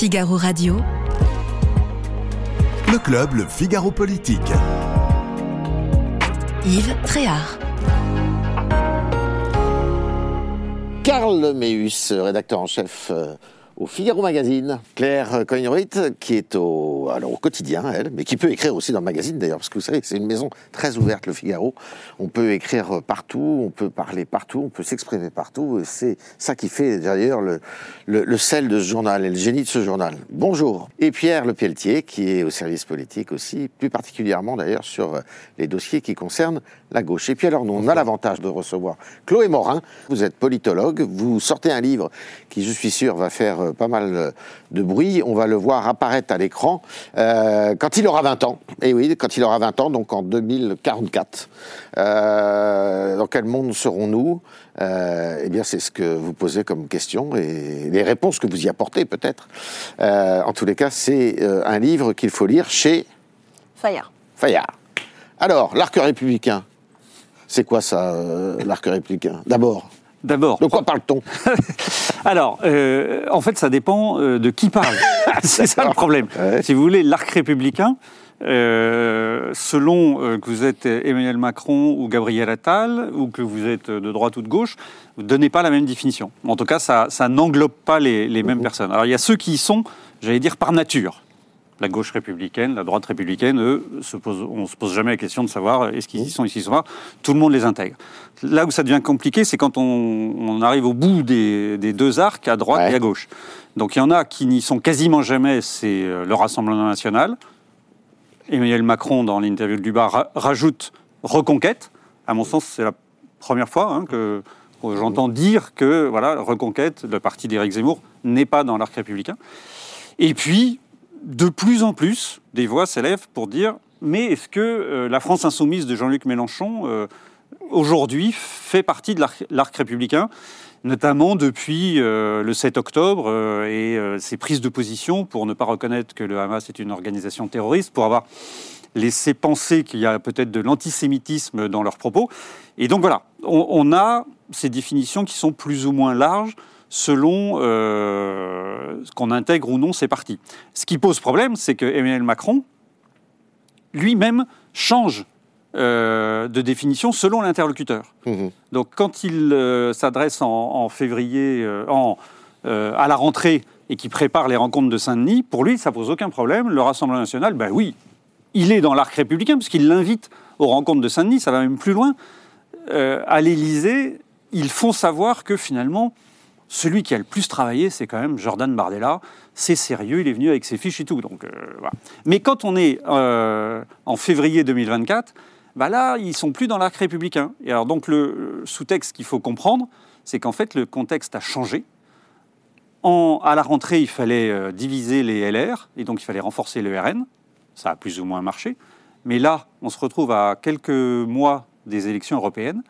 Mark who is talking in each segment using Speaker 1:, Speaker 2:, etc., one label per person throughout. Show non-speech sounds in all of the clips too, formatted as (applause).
Speaker 1: Figaro Radio.
Speaker 2: Le club, le Figaro Politique.
Speaker 1: Yves Tréhard.
Speaker 3: Karl Meus, rédacteur en chef euh, au Figaro Magazine. Claire Coignorit, qui est au, alors, au quotidien, elle, mais qui peut écrire aussi dans le magazine d'ailleurs, parce que vous savez, c'est une maison très ouverte, le Figaro. On peut écrire partout, on peut parler partout, on peut s'exprimer partout. C'est ça qui fait d'ailleurs le, le, sel de ce journal et le génie de ce journal. Bonjour. Et Pierre Le Pelletier, qui est au service politique aussi, plus particulièrement d'ailleurs sur les dossiers qui concernent la gauche. Et puis alors, nous, on a l'avantage de recevoir Chloé Morin. Vous êtes politologue, vous sortez un livre qui, je suis sûr, va faire pas mal de bruit. On va le voir apparaître à l'écran euh, quand il aura 20 ans. Et oui, quand il aura 20 ans, donc en 2044. Euh, dans quel monde serons-nous? Euh, Eh bien, c'est ce que vous posez comme question et les réponses que vous y apportez peut-être. Euh, en tous les cas, c'est euh, un livre qu'il faut lire chez
Speaker 4: Fayard.
Speaker 3: Fayard. Alors, l'arc républicain. C'est quoi ça, euh, l'arc républicain? D'abord.
Speaker 5: D'abord.
Speaker 3: De quoi parle-t-on? (laughs)
Speaker 5: Alors, euh, en fait, ça dépend euh, de qui parle. (laughs) (laughs) c'est ça le problème.
Speaker 3: Ouais.
Speaker 5: Si vous voulez, l'arc républicain, euh, selon euh, que vous êtes Emmanuel Macron ou Gabriel Attal, ou que vous êtes de droite ou de gauche, vous ne donnez pas la même définition. En tout cas, ça, ça n'englobe pas les, les mêmes personnes. Alors, il y a ceux qui y sont, j'allais dire, par nature. La gauche républicaine, la droite républicaine, eux, se posent, on ne se pose jamais la question de savoir est-ce qu'ils y sont, ici, sont pas. Tout le monde les intègre. Là où ça devient compliqué, c'est quand on, on, arrive au bout des, des, deux arcs, à droite
Speaker 3: Ouais.
Speaker 5: et à gauche. Donc il y en a qui n'y sont quasiment jamais, c'est euh, le Rassemblement national. Emmanuel Macron, dans l'interview du bar, ra- rajoute Reconquête. À mon sens, c'est la première fois hein, que, que j'entends dire que voilà, Reconquête, le parti d'Éric Zemmour, n'est pas dans l'arc républicain. Et puis, de plus en plus, des voix s'élèvent pour dire mais est-ce que euh, la France insoumise de Jean-Luc Mélenchon, euh, aujourd'hui, fait partie de l'arc- républicain notamment depuis euh, le 7 octobre et ses prises de position pour ne pas reconnaître que le Hamas est une organisation terroriste, pour avoir laissé penser qu'il y a peut-être de l'antisémitisme dans leurs propos. Et donc voilà, on a ces définitions qui sont plus ou moins larges selon euh, qu'on intègre ou non ces partis. Ce qui pose problème, c'est que Emmanuel Macron lui-même change euh, de définition selon l'interlocuteur.
Speaker 3: Mhm.
Speaker 5: Donc quand il euh, s'adresse en, en février, euh, en, à la rentrée, et qui prépare les rencontres de Saint-Denis, pour lui, ça pose aucun problème. Le Rassemblement national, ben oui, il est dans l'arc républicain, puisqu'il l'invite aux rencontres de Saint-Denis, ça va même plus loin. À l'Élysée, ils font savoir que finalement, celui qui a le plus travaillé, c'est quand même Jordan Bardella. C'est sérieux, il est venu avec ses fiches et tout. Donc, euh. Mais quand on est euh, en février 2024, bah là, ils sont plus dans l'arc républicain. Et alors donc le sous-texte qu'il faut comprendre, c'est qu'en fait le contexte a changé. À la rentrée, il fallait euh, diviser les LR et donc il fallait renforcer le RN. Ça a plus ou moins marché. Mais là, on se retrouve à quelques mois des élections européennes.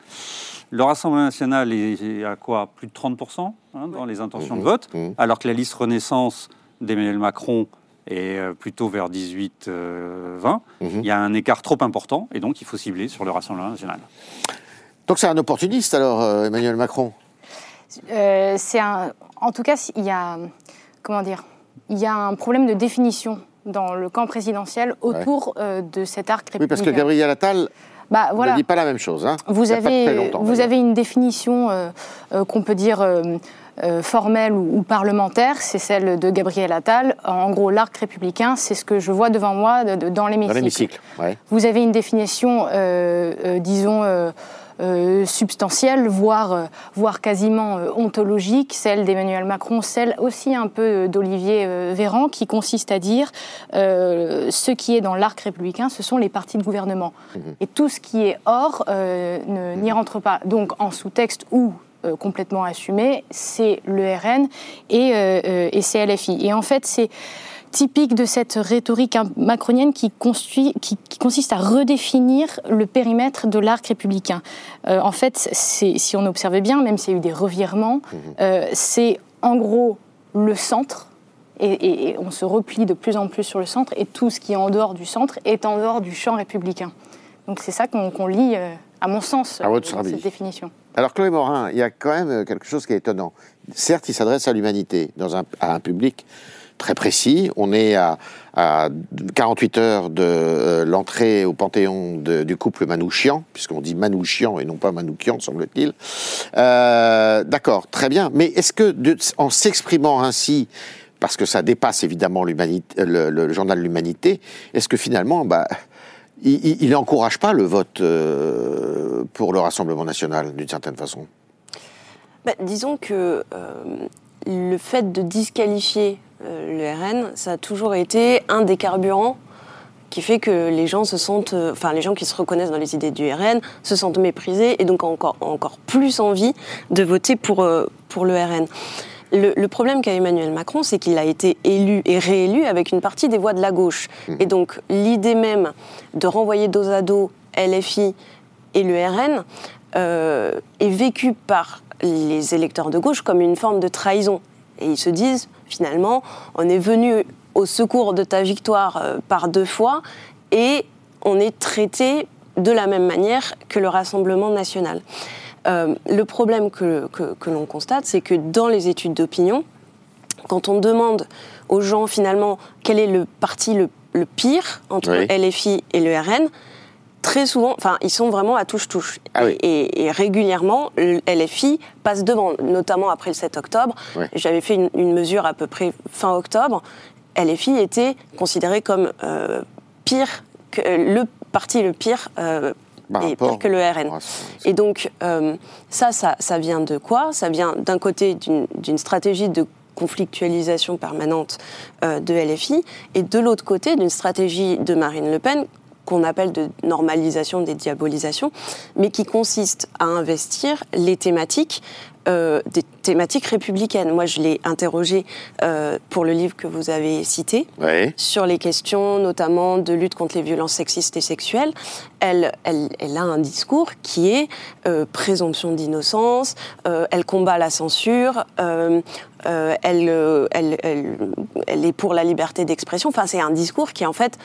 Speaker 5: Le Rassemblement national est à quoi Plus de 30% hein, dans les intentions de vote,
Speaker 3: Mhm.
Speaker 5: alors que la liste Renaissance d'Emmanuel Macron est euh, plutôt vers 18-20.
Speaker 3: Mhm.
Speaker 5: Il y a un écart trop important et donc il faut cibler sur le Rassemblement national.
Speaker 3: Donc c'est un opportuniste alors, euh, Emmanuel Macron?
Speaker 4: Euh, c'est un, en tout cas, il y a, comment dire, il y a un problème de définition dans le camp présidentiel autour euh, de cet arc républicain.
Speaker 3: Oui, parce que Gabriel Attal
Speaker 4: bah, voilà.
Speaker 3: ne dit pas la même chose. Hein.
Speaker 4: Vous avez, vous avez une définition euh, euh, qu'on peut dire euh, formelle ou, ou parlementaire, c'est celle de Gabriel Attal. En gros, l'arc républicain, c'est ce que je vois devant moi de- de- dans
Speaker 3: Dans
Speaker 4: l'hémicycle.
Speaker 3: l'hémicycle. Ouais.
Speaker 4: Vous avez une définition, disons, substantielle, voire, euh, voire quasiment euh, ontologique, celle d'Emmanuel Macron, celle aussi un peu euh, d'Olivier euh, Véran, qui consiste à dire euh, ce qui est dans l'arc républicain, ce sont les partis de gouvernement. Et tout ce qui est hors euh, ne- n'y rentre pas. Donc en sous-texte ou euh, complètement assumé, c'est le RN et, euh, euh, et CLFI. Et en fait, c'est typique de cette rhétorique hein, macronienne qui, construit- qui- qui consiste à redéfinir le périmètre de l'arc républicain. Euh, en fait, si on observait bien, même s'il y a eu des revirements, euh, c'est en gros le centre. Et, et- et on se replie de plus en plus sur le centre, et tout ce qui est en dehors du centre est en dehors du champ républicain. Donc c'est ça qu'on lit, euh, à mon sens,
Speaker 3: À votre
Speaker 4: dans cette définition.
Speaker 3: Alors Chloé Morin, il y a quand même quelque chose qui est étonnant. Certes, il s'adresse à l'humanité, à un public très précis. On est à, à 48 heures de euh, l'entrée au Panthéon du couple Manouchian, puisqu'on dit Manouchian et non pas Manoukian, semble-t-il. Euh, D'accord, très bien. Mais est-ce que, en s'exprimant ainsi, parce que ça dépasse évidemment le, le journal L'Humanité, est-ce que finalement, bah, il n'encourage pas le vote euh, pour le Rassemblement national, d'une certaine façon?
Speaker 1: Bah, disons que le fait de disqualifier le RN, ça a toujours été un des carburants qui fait que les gens se sentent, euh, enfin les gens qui se reconnaissent dans les idées du RN se sentent méprisés et donc ont encore, ont encore plus envie de voter pour, euh, pour le RN. Le, le problème qu'a Emmanuel Macron, c'est qu'il a été élu et réélu avec une partie des voix de la gauche. Et donc l'idée même de renvoyer dos à dos LFI et le RN euh, est vécue par les électeurs de gauche comme une forme de trahison. Et ils se disent, finalement, on est venu au secours de ta victoire euh, par deux fois et on est traité de la même manière que le Rassemblement national. Euh, le problème que, que- que l'on constate, c'est que dans les études d'opinion, quand on demande aux gens finalement quel est le parti le, le pire entre
Speaker 3: Oui.
Speaker 1: LFI et le RN, très souvent, enfin, ils sont vraiment à touche-touche.
Speaker 3: Ah oui.
Speaker 1: et, et régulièrement, le LFI passe devant, notamment après le 7 octobre. J'avais fait une, une mesure à peu près fin octobre. LFI était considéré comme euh, pire que le parti le pire, euh, et pire que le RN. Et donc, euh, ça, ça, ça vient de quoi? Ça vient d'un côté d'une d'une stratégie de conflictualisation permanente euh, de LFI et de l'autre côté d'une stratégie de Marine Le Pen qu'on appelle de normalisation des diabolisations, mais qui consiste à investir les thématiques, euh, des thématiques républicaines. Moi, je l'ai interrogée euh, pour le livre que vous avez cité
Speaker 3: Oui.
Speaker 1: sur les questions notamment de lutte contre les violences sexistes et sexuelles, elle, elle, elle a un discours qui est euh, présomption d'innocence, euh, elle combat la censure, elle, elle, elle, est pour la liberté d'expression. Enfin, c'est un discours qui en fait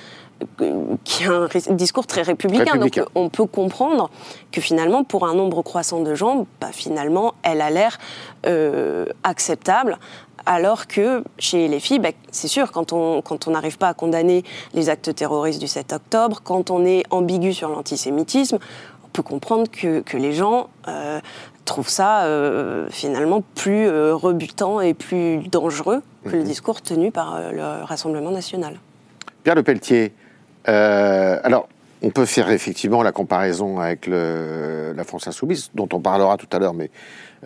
Speaker 1: qui est un discours très républicain.
Speaker 3: Républicain.
Speaker 1: Donc, on peut comprendre que finalement, pour un nombre croissant de gens, bah, finalement, elle a l'air euh, acceptable. Alors que chez les filles, bah, c'est sûr, quand on quand on n'arrive pas à condamner les actes terroristes du 7 octobre, quand on est ambigu sur l'antisémitisme, on peut comprendre que, que les gens euh, trouvent ça euh, finalement plus rebutant et plus dangereux que le discours tenu par le Rassemblement national.
Speaker 3: Pierre Le Pelletier, euh, alors, on peut faire effectivement la comparaison avec la France Insoumise, dont on parlera tout à l'heure, mais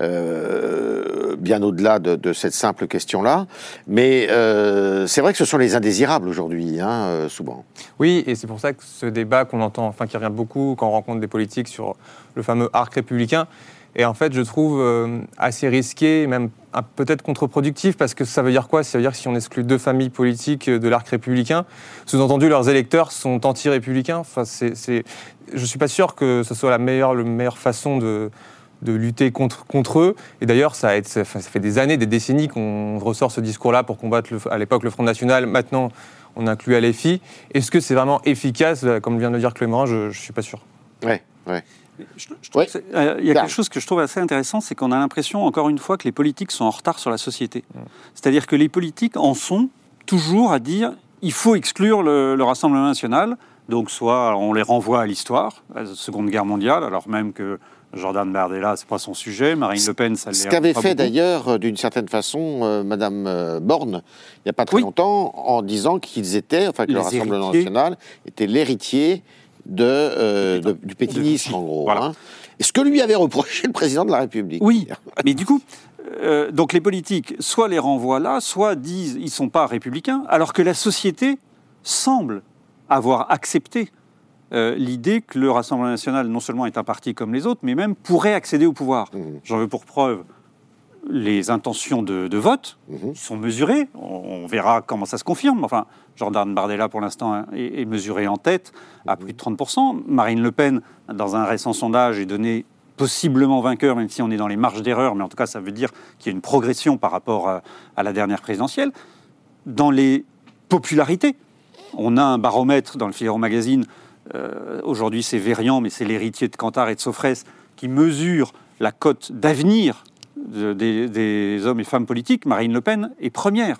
Speaker 3: euh, bien au-delà de, cette simple question-là. Mais euh, c'est vrai que ce sont les indésirables aujourd'hui, hein, souvent.
Speaker 6: Oui, et c'est pour ça que ce débat qu'on entend, enfin qui revient beaucoup quand on rencontre des politiques sur le fameux arc républicain, est en fait, je trouve, euh, assez risqué, et même peut-être contre-productif, parce que ça veut dire quoi? Ça veut dire que si on exclut deux familles politiques de l'arc républicain, sous-entendu, leurs électeurs sont anti-républicains. Enfin, c'est, je ne suis pas sûr que ce soit la meilleure, la meilleure façon de, de lutter contre, contre eux. Et d'ailleurs, ça, a ça fait des années, des décennies qu'on ressort ce discours-là pour combattre à l'époque le Front National. Maintenant, on inclut LFI. Est-ce que c'est vraiment efficace? Comme vient de le dire Clément, je ne suis pas sûr.
Speaker 3: Ouais, ouais.
Speaker 5: Je- je euh, Il y a quelque chose que je trouve assez intéressant, c'est qu'on a l'impression, encore une fois, que les politiques sont en retard sur la société. C'est-à-dire que les politiques en sont toujours à dire il faut exclure le, le Rassemblement national. Donc, soit on les renvoie à l'histoire, à la Seconde Guerre mondiale, alors même que Jordan Bardella, c'est pas son sujet, Marine Le Pen, ça l'est
Speaker 3: Ce qu'avait fait
Speaker 5: beaucoup.
Speaker 3: d'ailleurs, euh, d'une certaine façon, euh, Madame euh, Borne, il n'y a pas très
Speaker 5: Oui.
Speaker 3: longtemps, en disant qu'ils étaient, enfin que le Rassemblement
Speaker 5: héritiers.
Speaker 3: national était l'héritier de, euh, de- du pétinisme, en gros.
Speaker 5: Voilà.
Speaker 3: hein. Et ce que lui avait reproché le président de la République.
Speaker 5: Oui, mais du coup, euh, donc les politiques, soit les renvoient là, soit disent ils sont pas républicains, alors que la société semble avoir accepté euh, l'idée que le Rassemblement national non seulement est un parti comme les autres, mais même pourrait accéder au pouvoir.
Speaker 3: Mhm.
Speaker 5: J'en veux pour preuve les intentions de, de vote,
Speaker 3: Mhm.
Speaker 5: sont mesurées. On, on verra comment ça se confirme. Enfin, Jordan Bardella, pour l'instant, hein, est, est mesuré en tête à plus de 30%. Marine Le Pen, dans un récent sondage, est donnée possiblement vainqueur, même si on est dans les marges d'erreur, mais en tout cas, ça veut dire qu'il y a une progression par rapport à, à la dernière présidentielle. Dans les popularités, on a un baromètre dans le Figaro Magazine, euh, aujourd'hui c'est Verian, mais c'est l'héritier de Cantar et de Sofrès, qui mesure la cote d'avenir de- des, des hommes et femmes politiques. Marine Le Pen est première.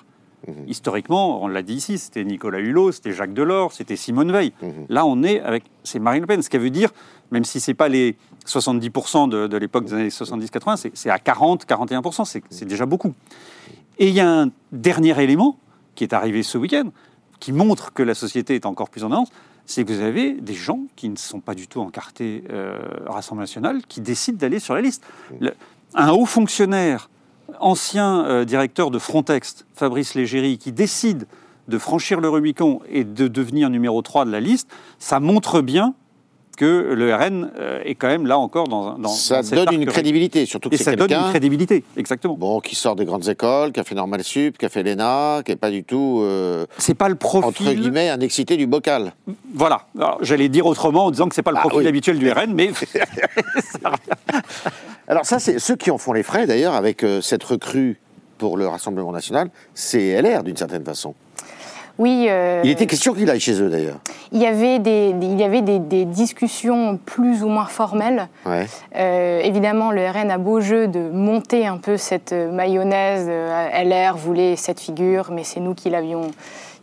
Speaker 5: Historiquement, on l'a dit ici, c'était Nicolas Hulot, c'était Jacques Delors, c'était Simone Veil. Là, on est avec. C'est Marine Le Pen. Ce qui veut dire, même si c'est pas les 70% de, de l'époque des années 70-80, c'est- à 40-41%, c'est c'est déjà beaucoup. Et il y a un dernier élément qui est arrivé ce week-end, qui montre que la société est encore plus en avance, c'est que vous avez des gens qui ne sont pas du tout encartés euh, Rassemblement national, qui décident d'aller sur la liste. Le- un haut fonctionnaire, ancien euh, directeur de Frontex, Fabrice Légéry, qui décide de franchir le Rubicon et de devenir numéro 3 de la liste, ça montre bien que le RN euh, est quand même là encore dans, un-
Speaker 3: Ça donne une crédibilité, surtout que
Speaker 5: Et
Speaker 3: c'est
Speaker 5: ça donne une
Speaker 3: quelqu'un
Speaker 5: crédibilité, exactement.
Speaker 3: bon, qui sort des grandes écoles, qui a fait Normal Sup, qui a fait l'ENA, qui n'est pas du tout, euh,
Speaker 5: C'est pas le profil.
Speaker 3: entre guillemets, un excité du bocal.
Speaker 5: Voilà. J'allais dire autrement en disant que c'est pas le
Speaker 3: Ah,
Speaker 5: profil
Speaker 3: oui.
Speaker 5: habituel du RN, mais (laughs) (laughs)
Speaker 3: Alors ça, c'est ceux qui en font les frais, d'ailleurs, avec euh, cette recrue pour le Rassemblement national, c'est LR, d'une certaine façon.
Speaker 4: Oui. euh,
Speaker 3: Il était question qu'il aille chez eux, d'ailleurs.
Speaker 4: il y avait, des, des- il y avait des, des discussions plus ou moins formelles.
Speaker 3: Ouais.
Speaker 4: Euh, évidemment, le RN a beau jeu de monter un peu cette euh, mayonnaise. euh, LR voulait cette figure, mais c'est nous qui l'avions.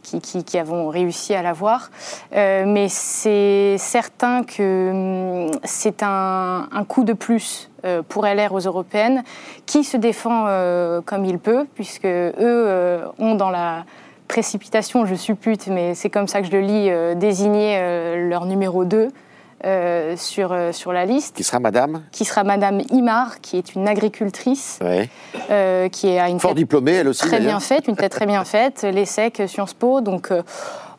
Speaker 4: Qui, qui- qui avons réussi à l'avoir. Mais c'est certain que hum, c'est un, un coup de plus pour LR aux européennes, qui se défend comme il peut, puisque eux ont dans la précipitation, je suppute, mais c'est comme ça que je le lis, euh, désigné euh, leur numéro 2 euh, sur, sur la liste
Speaker 3: Qui sera madame
Speaker 4: qui sera Madame Imar, qui est une agricultrice,
Speaker 3: ouais.
Speaker 4: qui a une
Speaker 3: Fort
Speaker 4: tête
Speaker 3: diplômée, elle aussi,
Speaker 4: très bien faite, une tête très bien faite, l'ESSEC, Sciences Po. Donc,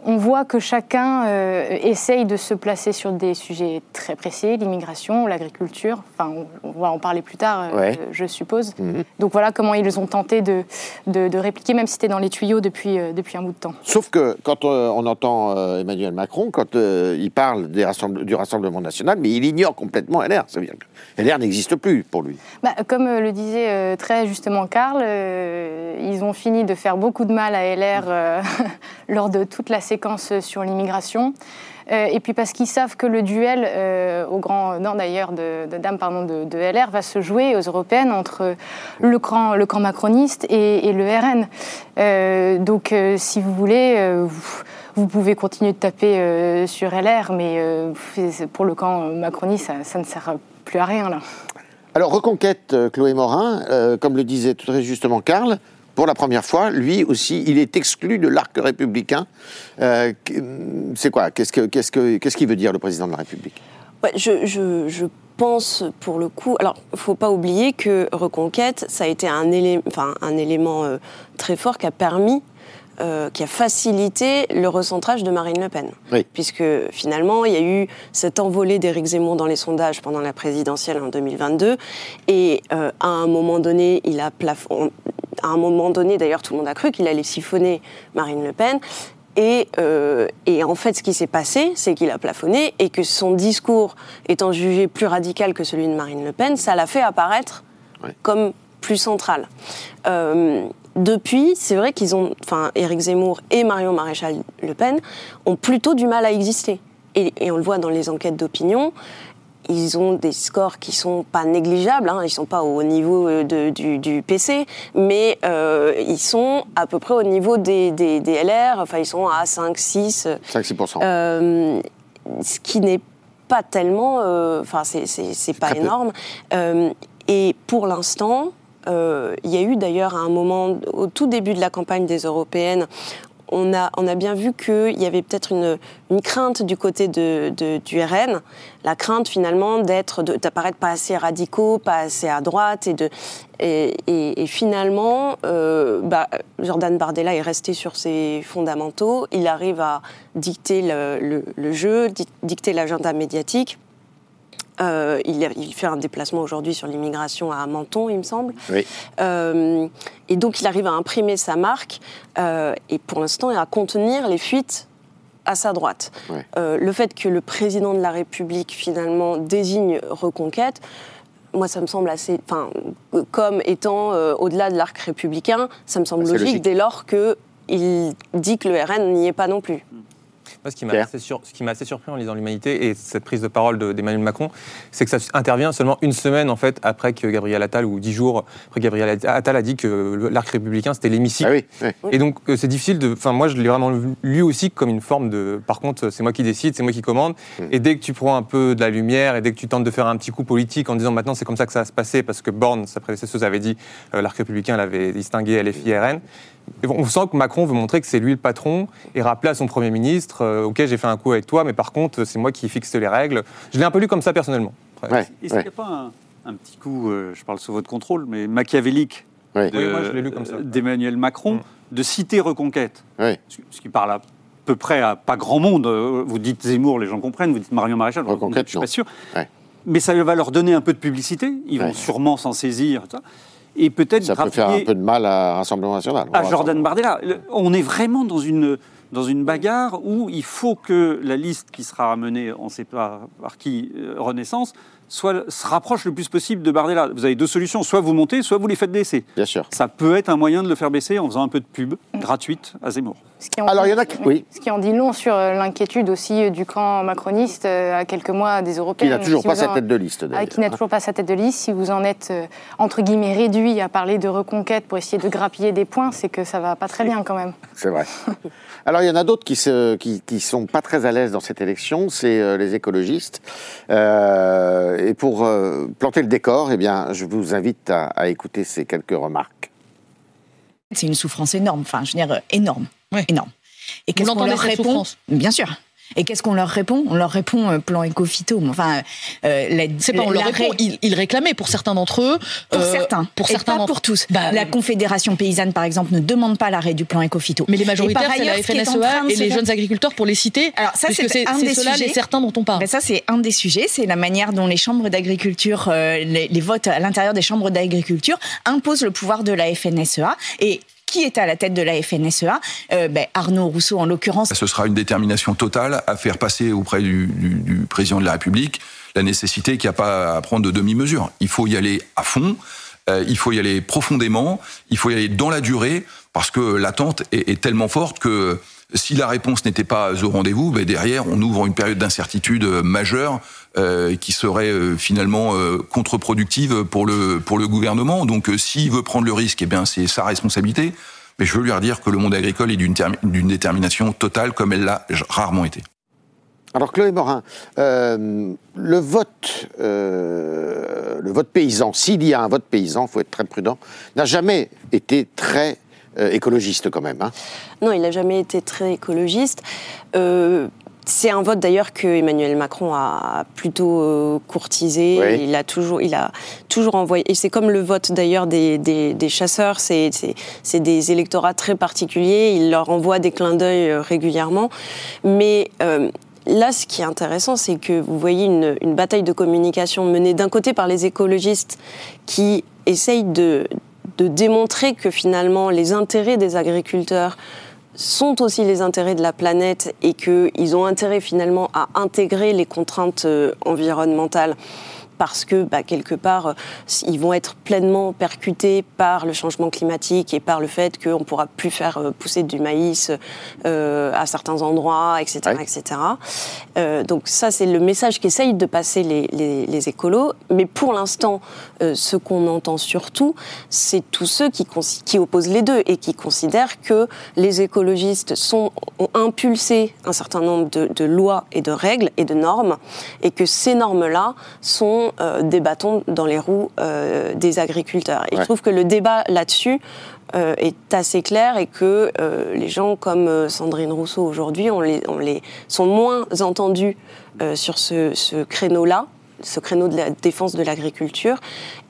Speaker 4: on voit que chacun euh, essaye de se placer sur des sujets très précis, l'immigration, l'agriculture. Enfin, on, on va en parler plus tard, euh,
Speaker 3: Ouais.
Speaker 4: je suppose.
Speaker 3: Mhm.
Speaker 4: Donc voilà comment ils ont tenté de, de, de répliquer, même si c'était dans les tuyaux depuis, euh, depuis un bout de temps.
Speaker 3: Sauf que quand on entend Emmanuel Macron, quand il parle des rassemble- du Rassemblement national, mais il ignore complètement LR. Ça veut dire que LR n'existe plus pour lui.
Speaker 4: Bah, comme le disait très justement Karl, ils ont fini de faire beaucoup de mal à LR (laughs) lors de toute la séquence sur l'immigration. Euh, et puis parce qu'ils savent que le duel euh, au grand nord d'ailleurs de, de dames pardon de, LR va se jouer aux européennes entre le camp le camp macroniste et, le RN. Euh, donc euh, si vous voulez, euh, vous, pouvez continuer de taper euh, sur LR, mais euh, pour le camp macroniste ça, ça ne sert plus à rien là.
Speaker 3: Alors, Reconquête, euh, Chloé Morin, euh, comme le disait tout très justement Karl, pour la première fois, lui aussi, il est exclu de l'arc républicain. Euh, c'est quoi? Qu'est-ce que- qu'est-ce que- qu'il veut dire, le président de la République?
Speaker 1: Je, pense pour le coup. Alors, faut pas oublier que Reconquête, ça a été un élément euh, très fort qui a permis, euh, qui a facilité le recentrage de Marine Le Pen.
Speaker 3: Oui.
Speaker 1: Puisque finalement, il y a eu cette envolée d'Éric Zemmour dans les sondages pendant la présidentielle en 2022. Et euh, à un moment donné, il a plafond. À un moment donné, d'ailleurs, tout le monde a cru qu'il allait siphonner Marine Le Pen. Et, euh, et en fait, ce qui s'est passé, c'est qu'il a plafonné et que son discours étant jugé plus radical que celui de Marine Le Pen, ça l'a fait apparaître
Speaker 3: Ouais.
Speaker 1: comme plus central. Euh, depuis, c'est vrai qu'ils ont, enfin, Éric Zemmour et Marion Maréchal Le Pen ont plutôt du mal à exister. Et, et on le voit dans les enquêtes d'opinion. Ils ont des scores qui sont pas négligeables, hein, ils sont pas au niveau euh, de- du, du PC, mais euh, ils sont à peu près au niveau des, des, des LR, enfin ils sont à 5, 6,
Speaker 3: 5-6%.
Speaker 1: euh, ce qui n'est pas tellement, euh, enfin c'est- c'est pas énorme. Euh, et pour l'instant, euh, il y a eu d'ailleurs à un moment, au tout début de la campagne des européennes, on a, bien vu qu'il y avait peut-être une, crainte du côté de, du RN, la crainte finalement d'être, d'apparaître pas assez radicaux, pas assez à droite, et, finalement, euh, bah, Jordan Bardella est resté sur ses fondamentaux, il arrive à dicter le, jeu, di- dicter l'agenda médiatique. Euh, il, a- il fait un déplacement aujourd'hui sur l'immigration à Menton, il me semble.
Speaker 3: Oui.
Speaker 1: Euh, et donc, il arrive à imprimer sa marque euh, et pour l'instant, à contenir les fuites à sa droite. Euh, le fait que le président de la République, finalement, désigne Reconquête, moi, ça me semble assez. Enfin, comme étant euh, au-delà de l'arc républicain, ça me semble logique,
Speaker 3: logique.
Speaker 1: dès lors qu'il dit que le RN n'y est pas non plus.
Speaker 6: Moi, ce qui m'a assez, sur- surpris en lisant l'Humanité et cette prise de parole de- d'Emmanuel Macron, c'est que ça intervient seulement une semaine en fait après que Gabriel Attal ou dix jours après que Gabriel Attal a dit que l'arc républicain c'était l'hémicycle.
Speaker 3: Ah oui, oui.
Speaker 6: Et donc, euh, c'est difficile de. Enfin, moi, je l'ai vraiment lu aussi comme une forme de. Par contre, c'est moi qui décide, c'est moi qui commande.
Speaker 3: Hmm.
Speaker 6: Et dès que tu prends un peu de la lumière et dès que tu tentes de faire un petit coup politique en disant maintenant c'est comme ça que ça va se passer, parce que Borne, sa prédécesseuse, avait dit euh, l'arc républicain l'avait distingué LFI RN. Et bon, on sent que Macron veut montrer que c'est lui le patron et rappeler à son Premier ministre euh, Ok, j'ai fait un coup avec toi, mais par contre, c'est moi qui fixe les règles. Je l'ai un peu lu comme ça personnellement.
Speaker 3: Ouais,
Speaker 5: Est-ce
Speaker 3: ouais.
Speaker 5: qu'il n'y a pas un, un petit coup, euh, je parle sous votre contrôle, mais machiavélique de-
Speaker 6: Oui,
Speaker 5: d'Emmanuel Macron
Speaker 6: Mm.
Speaker 5: de citer Reconquête ce qui parle à peu près à pas grand monde. Euh, Vous dites Zemmour, les gens comprennent. Vous dites Marion Maréchal,
Speaker 3: Reconquête,
Speaker 5: je suis
Speaker 3: non.
Speaker 5: pas sûr.
Speaker 3: Ouais.
Speaker 5: Mais ça va leur donner un peu de publicité. Ils vont
Speaker 3: Ouais.
Speaker 5: sûrement s'en saisir. Et peut-être
Speaker 3: Ça peut faire un peu de mal à Rassemblement National.
Speaker 5: à Jordan Bardella. On est vraiment dans une, dans une bagarre où il faut que la liste qui sera menée, on ne sait pas par qui, euh, Renaissance, soit, se rapproche le plus possible de Bardella. Vous avez deux solutions. Soit vous montez, soit vous les faites baisser.
Speaker 3: Bien sûr.
Speaker 5: Ça peut être un moyen de le faire baisser en faisant un peu de pub gratuite à Zemmour.
Speaker 4: Ce qui en
Speaker 3: Alors,
Speaker 4: dit-
Speaker 3: il y en a qui- oui.
Speaker 4: Ce qui en dit long sur euh, l'inquiétude aussi euh, du camp macroniste euh, à quelques mois des
Speaker 3: Qui
Speaker 4: européennes.
Speaker 3: n'a toujours
Speaker 4: Si
Speaker 3: pas sa
Speaker 4: en-
Speaker 3: tête de liste,
Speaker 4: Ah,
Speaker 3: d'ailleurs.
Speaker 4: qui n'a toujours pas sa tête de liste. Si vous en êtes, entre guillemets, réduit à parler de reconquête pour essayer de grappiller des points, c'est que ça va pas très bien quand même.
Speaker 3: C'est vrai. (laughs) Alors, il y en a d'autres qui ne qui, qui sont pas très à l'aise dans cette élection, c'est les écologistes. Euh, et pour euh, planter le décor, eh bien, je vous invite à, à écouter ces quelques remarques.
Speaker 7: C'est une souffrance énorme, enfin, je veux dire, euh, énorme,
Speaker 8: Ouais.
Speaker 7: énorme. Et qu'est-ce qu'on leur répond
Speaker 8: souffrance?
Speaker 7: Bien sûr. Et qu'est-ce qu'on leur répond? On leur répond euh, plan éco-phyto. Enfin, euh, la-
Speaker 8: C'est pas on leur répond, ils, ils réclamaient pour certains d'entre eux.
Speaker 7: Pour
Speaker 8: euh,
Speaker 7: certains.
Speaker 8: Pour
Speaker 7: Et
Speaker 8: certains
Speaker 7: pas pour tous.
Speaker 8: Bah,
Speaker 7: la Confédération paysanne, par exemple, ne demande pas l'arrêt du plan éco-phyto.
Speaker 8: Mais les majoritaires, c'est la FNSEA et les
Speaker 7: faire-
Speaker 8: jeunes agriculteurs pour les citer.
Speaker 7: Alors ça, c'est un des sujets.
Speaker 8: les certains dont on parle.
Speaker 7: Ben ça, c'est un des sujets, c'est la manière dont les chambres d'agriculture, euh, les, les votes à l'intérieur des chambres d'agriculture imposent le pouvoir de la FNSEA. Et qui est à la tête de la FNSEA Euh, ben, Arnaud Rousseau, en l'occurrence.
Speaker 9: Ce sera une détermination totale à faire passer auprès du, président de la République la nécessité qu'il n'y a pas à prendre de demi-mesures. Il faut y aller à fond, euh, il faut y aller profondément, il faut y aller dans la durée, parce que l'attente est tellement forte que si la réponse n'était pas au rendez-vous, ben derrière, on ouvre une période d'incertitude euh, majeure euh, qui serait euh, finalement euh, contre-productive pour le, pour le gouvernement. Donc s'il veut prendre le risque, eh bien c'est sa responsabilité. Mais je veux lui redire que le monde agricole est d'une termi- d'une détermination totale comme elle l'a rarement été.
Speaker 3: Alors, Chloé Morin, le vote, le vote paysan, s'il y a un vote paysan, il faut être très prudent, n'a jamais été très euh, écologiste quand même. hein.
Speaker 1: Non, il n'a jamais été très écologiste. Euh, c'est un vote d'ailleurs que Emmanuel Macron a plutôt euh, courtisé.
Speaker 3: Oui.
Speaker 1: Il a toujours, il a toujours envoyé. Et c'est comme le vote d'ailleurs des, des- des chasseurs. C'est, des électorats très particuliers. Il leur envoie des clins d'œil régulièrement. Mais Là, ce qui est intéressant, c'est que vous voyez une, une bataille de communication menée d'un côté par les écologistes qui essayent de, de démontrer que finalement les intérêts des agriculteurs sont aussi les intérêts de la planète et qu'ils ont intérêt finalement à intégrer les contraintes euh, environnementales parce que bah, quelque part, euh, ils vont être pleinement percutés par le changement climatique et par le fait qu'on ne pourra plus faire euh, pousser du maïs euh, à certains endroits, etc.
Speaker 3: Ouais.
Speaker 1: etc. Euh, donc ça, c'est le message qu'essayent de passer les, les- les écolos. Mais pour l'instant, euh, ce qu'on entend surtout, c'est tous ceux qui, qui opposent les deux et qui considèrent que les écologistes sont, ont impulsé un certain nombre de, de lois et de règles et de normes et que ces normes-là sont euh, des bâtons dans les roues euh, des agriculteurs. Et
Speaker 3: Ouais.
Speaker 1: je trouve que le débat là-dessus euh, est assez clair et que les gens comme Sandrine Rousseau aujourd'hui, on les, on les sont moins entendus sur ce, ce créneau-là ce créneau de la défense de l'agriculture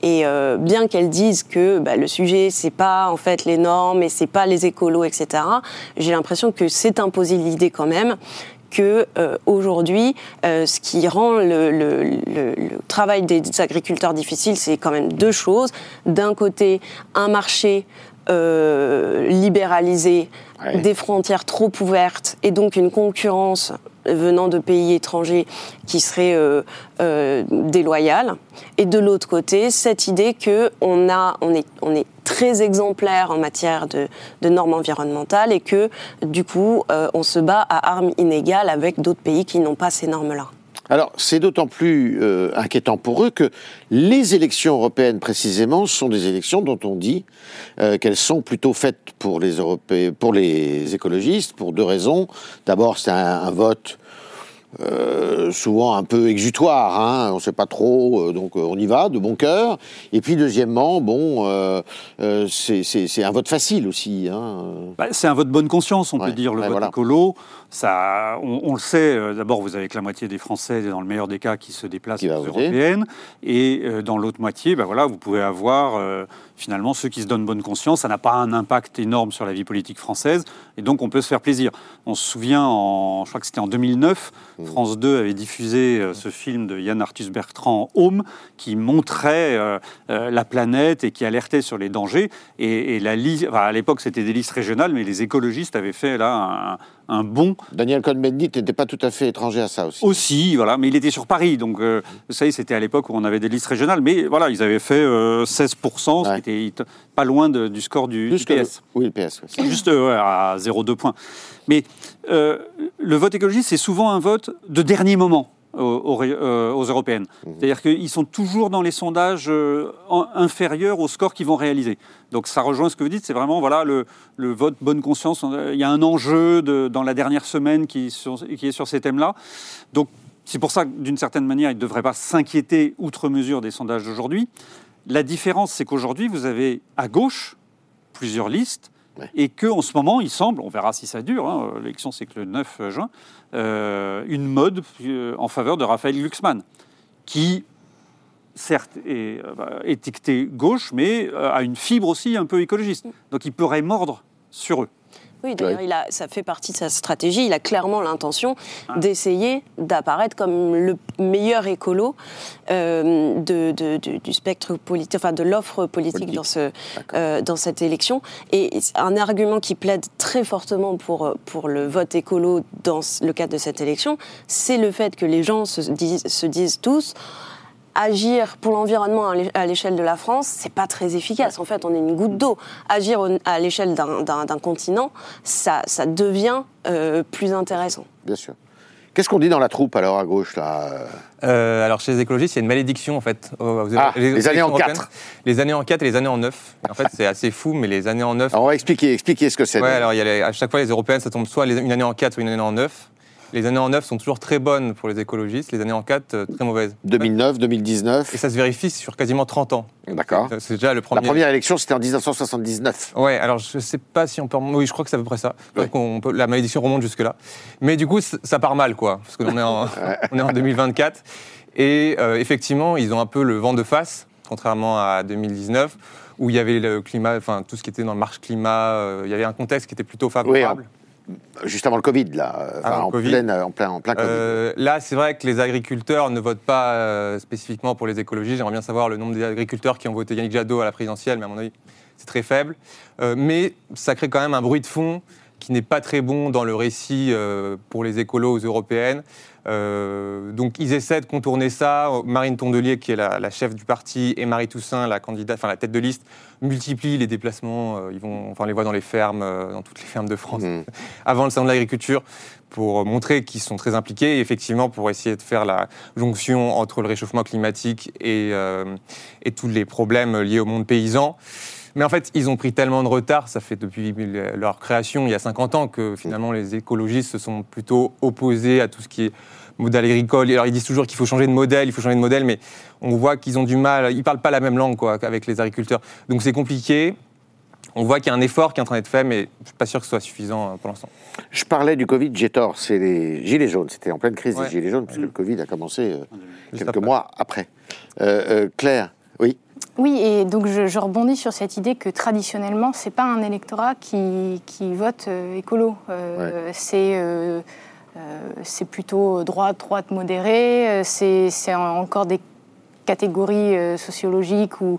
Speaker 1: et euh, bien qu'elles disent que bah, le sujet c'est pas en fait les normes et c'est pas les écolos etc j'ai l'impression que c'est imposé l'idée quand même que euh, aujourd'hui, euh, ce qui rend le, le- le- le travail des agriculteurs difficile, c'est quand même deux choses. D'un côté, un marché euh, libéralisé,
Speaker 3: Ouais.
Speaker 1: des frontières trop ouvertes et donc une concurrence venant de pays étrangers qui seraient euh, euh. Et de l'autre côté, cette idée que on, est, très exemplaire en matière de, de normes environnementales et que du coup, euh, on se bat à armes inégales avec d'autres pays qui n'ont pas ces normes-là.
Speaker 3: Alors, c'est d'autant plus euh, inquiétant pour eux que les élections européennes, précisément, sont des élections dont on dit euh, qu'elles sont plutôt faites pour les, Européens, pour les écologistes, pour deux raisons. D'abord, c'est un, un vote euh, souvent un peu exutoire, hein, on ne sait pas trop, euh, donc euh, on y va de bon cœur. Et puis deuxièmement, bon, c'est- un vote facile aussi. Hein.
Speaker 5: Bah, c'est un vote bonne conscience, on
Speaker 3: Ouais,
Speaker 5: peut dire, le
Speaker 3: ouais,
Speaker 5: vote
Speaker 3: voilà.
Speaker 5: écolo. Ça, on, on le sait, euh, d'abord, vous avez que la moitié des Français, dans le meilleur des cas, qui se déplacent aux européennes. Et euh, dans l'autre moitié, bah, voilà, vous pouvez avoir euh, finalement ceux qui se donnent bonne conscience. Ça n'a pas un impact énorme sur la vie politique française. Et donc, on peut se faire plaisir. On se souvient, en, je crois que c'était en 2009,
Speaker 3: Mmh.
Speaker 5: France 2 avait diffusé euh, ce film de Yann Arthus Bertrand, Home, qui montrait la planète et qui alertait sur les dangers. Et, et la li- enfin, à l'époque, c'était des listes régionales, mais les écologistes avaient fait là un, un bond
Speaker 3: Daniel Cohn-Bendit n'était pas tout à fait étranger à ça aussi.
Speaker 5: aussi, voilà, mais il était sur Paris, donc euh, vous savez, c'était à l'époque où on avait des listes régionales, mais voilà, ils avaient fait euh, 16%, ce qui était pas loin de- du score du, PS.
Speaker 3: Oui, le PS. ouais.
Speaker 5: Juste euh, à 0,2 points. Mais euh, le vote écologiste, c'est souvent un vote de dernier moment aux, aux ré- euh, aux européennes. C'est-à-dire qu'ils sont toujours dans les sondages euh, inférieurs au score qu'ils vont réaliser. Donc ça rejoint ce que vous dites, c'est vraiment voilà, le, le vote bonne conscience. Il y a un enjeu de- dans la dernière semaine qui, sur- qui est sur ces thèmes-là. Donc c'est pour ça que d'une certaine manière, ils ne devraient pas s'inquiéter outre mesure des sondages d'aujourd'hui. La différence, c'est qu'aujourd'hui, vous avez à gauche plusieurs listes
Speaker 3: Ouais.
Speaker 5: et qu'en ce moment, il semble, on verra si ça dure, hein, l'élection c'est que le 9 juin, euh, une mode euh, en faveur de Raphaël Glucksmann, qui certes est euh, bah, étiqueté gauche, mais a une fibre aussi un peu écologiste. Donc il pourrait mordre sur eux.
Speaker 1: Oui, d'ailleurs, il a, ça fait partie de sa stratégie. Il a clairement l'intention d'essayer d'apparaître comme le meilleur écolo euh, de, de- du, du spectre politique, enfin de l'offre politique,
Speaker 3: Politique.
Speaker 1: Dans, ce, euh, dans cette élection. Et un argument qui plaide très fortement pour, pour le vote écolo dans le cadre de cette élection, c'est le fait que les gens se disent, se disent tous agir pour l'environnement à l'é- à l'échelle de la France, c'est pas très efficace. En fait, on est une goutte d'eau. Agir à l'échelle d'un- continent, ça, ça devient euh, plus intéressant.
Speaker 3: Bien sûr. Qu'est-ce qu'on dit dans la troupe alors à gauche là
Speaker 6: Euh, alors chez les écologistes, il y a une malédiction en fait. aux- aux-
Speaker 3: Ah, les années en
Speaker 6: européennes.
Speaker 3: quatre.
Speaker 6: Les années en 4 et les années en 9. En fait, c'est assez fou, mais les années en 9.
Speaker 3: Alors on va expliquer, expliquer ce que c'est.
Speaker 6: Ouais, alors il y a les- à chaque fois, les européennes, ça tombe soit les- une année en 4 ou une année en 9. Les années en 9 sont toujours très bonnes pour les écologistes, les années en 4, euh, très mauvaises.
Speaker 3: 2009,
Speaker 6: Et
Speaker 3: 2019.
Speaker 6: ça se vérifie sur quasiment 30 ans.
Speaker 3: D'accord.
Speaker 6: C'est déjà le
Speaker 3: La
Speaker 6: premier.
Speaker 3: première élection, c'était en 1979.
Speaker 6: Ouais, alors je sais pas si on peut. Oui, je crois que c'est à peu près ça. Je crois
Speaker 3: Ouais.
Speaker 6: qu'on peut- La malédiction remonte jusque-là. Mais du coup, ça part mal, quoi. Parce qu'on est, en... (laughs) (laughs) on est en 2024. Et euh, effectivement, ils ont un peu le vent de face, contrairement à 2019, où il y avait le climat, enfin tout ce qui était dans le marche climat, euh, il y avait un contexte qui était plutôt favorable.
Speaker 3: Juste avant le Covid, là. euh, enfin,
Speaker 6: le
Speaker 3: en,
Speaker 6: Covid.
Speaker 3: pleine- en plein, en plein Covid.
Speaker 6: Euh, là, c'est vrai que les agriculteurs ne votent pas euh, spécifiquement pour les écologies. J'aimerais bien savoir le nombre d'agriculteurs qui ont voté Yannick Jadot à la présidentielle, mais à mon avis, c'est très faible. Euh, mais ça crée quand même un bruit de fond qui n'est pas très bon dans le récit euh, pour les écolos aux européennes. Euh, donc ils essaient de contourner ça. Marine Tondelier, qui est la, la chef du parti, et Marie Toussaint, la candidate, enfin la tête de liste, multiplient les déplacements. Euh, ils vont, enfin, on les voit dans les fermes, euh, dans toutes les fermes de France,
Speaker 3: Mhm. (laughs)
Speaker 6: avant le salon de l'agriculture, pour montrer qu'ils sont très impliqués, et effectivement pour essayer de faire la jonction entre le réchauffement climatique et, et tous les problèmes liés au monde paysan. Mais en fait, ils ont pris tellement de retard, ça fait depuis leur création, il y a 50 ans, que finalement les écologistes se sont plutôt opposés à tout ce qui est modèle agricole. Alors ils disent toujours qu'il faut changer de modèle, il faut changer de modèle, mais on voit qu'ils ont du mal, ils parlent pas la même langue quoi, qu'avec les agriculteurs. Donc c'est compliqué. On voit qu'il y a un effort qui est en train d'être fait, mais je suis pas sûr que ce soit suffisant euh, pour l'instant.
Speaker 3: Je parlais du Covid, j'ai tort, c'est les gilets jaunes. C'était en pleine crise
Speaker 6: Ouais.
Speaker 3: des gilets jaunes, puisque le Covid a commencé euh, quelques
Speaker 6: après.
Speaker 3: mois après. Euh, euh, Claire, oui
Speaker 4: Oui, et donc je, je rebondis sur cette idée que traditionnellement, c'est pas un électorat qui, qui vote euh, écolo. Euh, C'est euh, c'est plutôt droite, droite modérée. C'est encore des catégories sociologiques où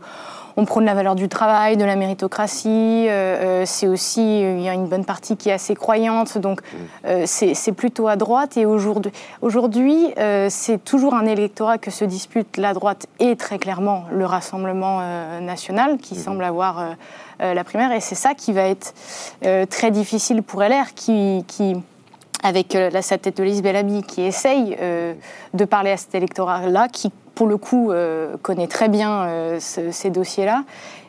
Speaker 4: on prône la valeur du travail, de la méritocratie. euh, euh, c'est aussi, il y a une bonne partie qui est assez croyante, donc euh, c'est plutôt à droite. Et aujourd'hui, aujourd'hui, c'est toujours un électorat que se dispute la droite et très clairement le Rassemblement national, qui semble avoir la primaire. Et c'est ça qui va être très difficile pour LR, qui, qui avec la, sa tête de Lise Bellamy, qui essaye euh, de parler à cet électorat-là, qui pour le coup euh, connaît très bien euh, ce- ces dossiers-là.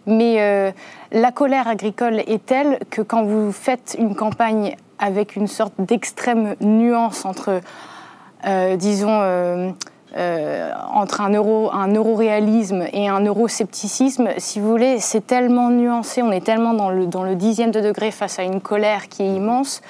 Speaker 4: Mais euh, la colère agricole est telle que quand vous faites une campagne avec une sorte d'extrême nuance entre, disons, entre un, euro, un euroréalisme et un euroscepticisme, si vous voulez, c'est tellement nuancé, on est tellement dans le, dans le dixième de degré face à une colère qui est immense,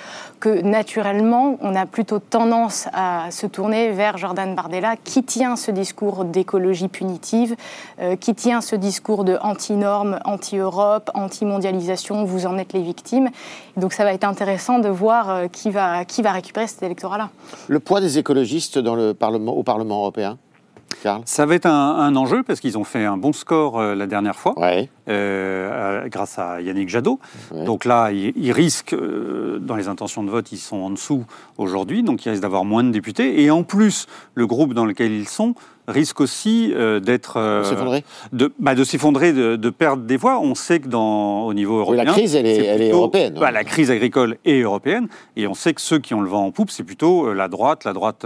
Speaker 4: que naturellement, on a plutôt tendance à se tourner vers Jordan Bardella, qui tient ce discours d'écologie punitive, euh, qui tient ce discours de anti-normes, anti-Europe, anti-mondialisation, vous en êtes les victimes. Donc ça va être intéressant de voir euh, qui, va, qui va récupérer cet électorat-là.
Speaker 3: Le poids des écologistes dans le Parlement, au Parlement européen Karl?
Speaker 5: Ça va être un, un enjeu parce qu'ils ont fait un bon score euh, la dernière fois.
Speaker 3: Ouais.
Speaker 5: Euh, grâce à Yannick Jadot.
Speaker 3: Ouais.
Speaker 5: Donc là, ils, risquent, euh, dans les intentions de vote, ils sont en dessous aujourd'hui, donc ils risquent d'avoir moins de députés. Et en plus, le groupe dans lequel ils sont risque aussi euh, d'être... euh,
Speaker 3: S'effondrer
Speaker 5: de, bah, de s'effondrer, de, de perdre des voix. On sait que dans, au niveau
Speaker 3: Oui,
Speaker 5: européen...
Speaker 3: la crise, elle est- elle européenne.
Speaker 5: bah, la crise agricole est européenne. Et on sait que ceux qui ont le vent en poupe, c'est plutôt euh, la droite, la droite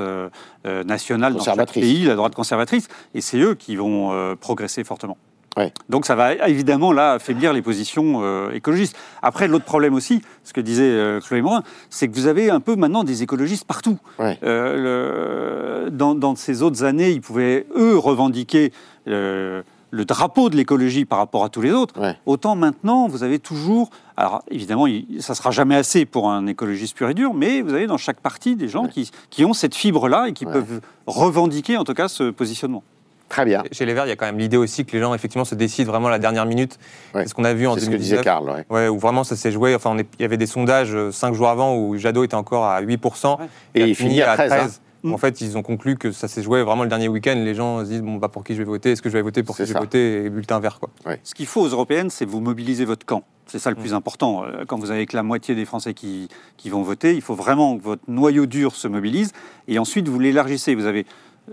Speaker 5: nationale dans chaque pays, la droite conservatrice. Et c'est eux qui vont progresser fortement.
Speaker 3: Ouais.
Speaker 5: Donc ça va évidemment là affaiblir les positions euh, écologistes. Après, l'autre problème aussi, ce que disait euh, Chloé Morin, c'est que vous avez un peu maintenant des écologistes partout.
Speaker 3: Ouais.
Speaker 5: Euh, le- dans, dans ces autres années, ils pouvaient, eux, revendiquer euh, le drapeau de l'écologie par rapport à tous les autres.
Speaker 3: Ouais.
Speaker 5: Autant maintenant, vous avez toujours... Alors évidemment, ça sera jamais assez pour un écologiste pur et dur, mais vous avez dans chaque parti des gens qui, qui ont cette fibre-là et qui
Speaker 3: Ouais.
Speaker 5: peuvent revendiquer en tout cas ce positionnement.
Speaker 3: Très bien.
Speaker 6: Chez les Verts, il y a quand même l'idée aussi que les gens effectivement se décident vraiment à la dernière minute.
Speaker 3: Ouais.
Speaker 6: C'est ce qu'on a vu en
Speaker 3: C'est ce que
Speaker 6: 2019.
Speaker 3: disait Karl. ouais.
Speaker 6: Ouais, où vraiment ça s'est joué. Enfin, on est- il y avait des sondages euh, cinq jours avant où Jadot était encore à 8%.
Speaker 5: Ouais.
Speaker 3: Et il finit à 13, hein.
Speaker 6: En fait, ils ont conclu que ça s'est joué vraiment le dernier week-end. Les gens se disent bon, bah, pour qui je vais voter? Est-ce que je vais voter pour qui je
Speaker 3: ça.
Speaker 6: vais voter? Et bulletin vert, quoi.
Speaker 5: Ce qu'il faut aux européennes, c'est vous mobiliser votre camp. C'est ça le plus important. Euh, Quand vous avez que la moitié des Français qui, qui vont voter, il faut vraiment que votre noyau dur se mobilise et ensuite vous l'élargissez. Vous avez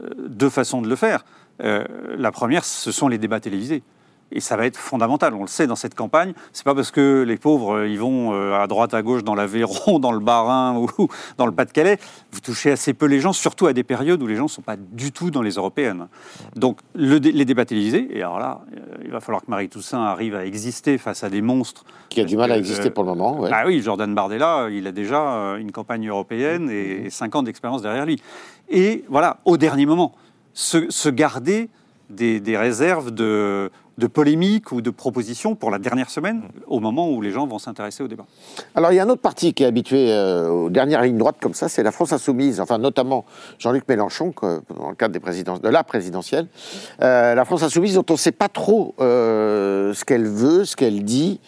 Speaker 5: euh, deux façons de le faire. Euh, la première, ce sont les débats télévisés. Et ça va être fondamental. On le sait dans cette campagne. C'est pas parce que les pauvres euh, ils vont euh, à droite, à gauche, dans l'Aveyron, (laughs) dans le Bas-Rhin ou (laughs) dans le Pas-de-Calais. Vous touchez assez peu les gens, surtout à des périodes où les gens ne sont pas du tout dans les européennes. Donc le les débats télévisés. Et alors là, il va falloir que Marie Toussaint arrive à exister face à des monstres.
Speaker 3: Qui a du mal à
Speaker 5: Euh,
Speaker 3: exister pour le moment. ouais.
Speaker 5: Ah oui, Jordan Bardella, il a déjà une campagne européenne et, et cinq ans d'expérience derrière lui. Et voilà, au dernier moment, se, garder des, réserves de, de polémiques ou de propositions pour la dernière semaine, au moment où les gens vont s'intéresser au débat.
Speaker 3: Alors, il y a un autre parti qui est habitué euh, aux dernières lignes droites comme ça, c'est la France Insoumise, enfin notamment Jean-Luc Mélenchon, dans le cadre de la présidentielle. Euh, la France Insoumise, dont on ne sait pas trop euh, ce qu'elle veut, ce qu'elle dit,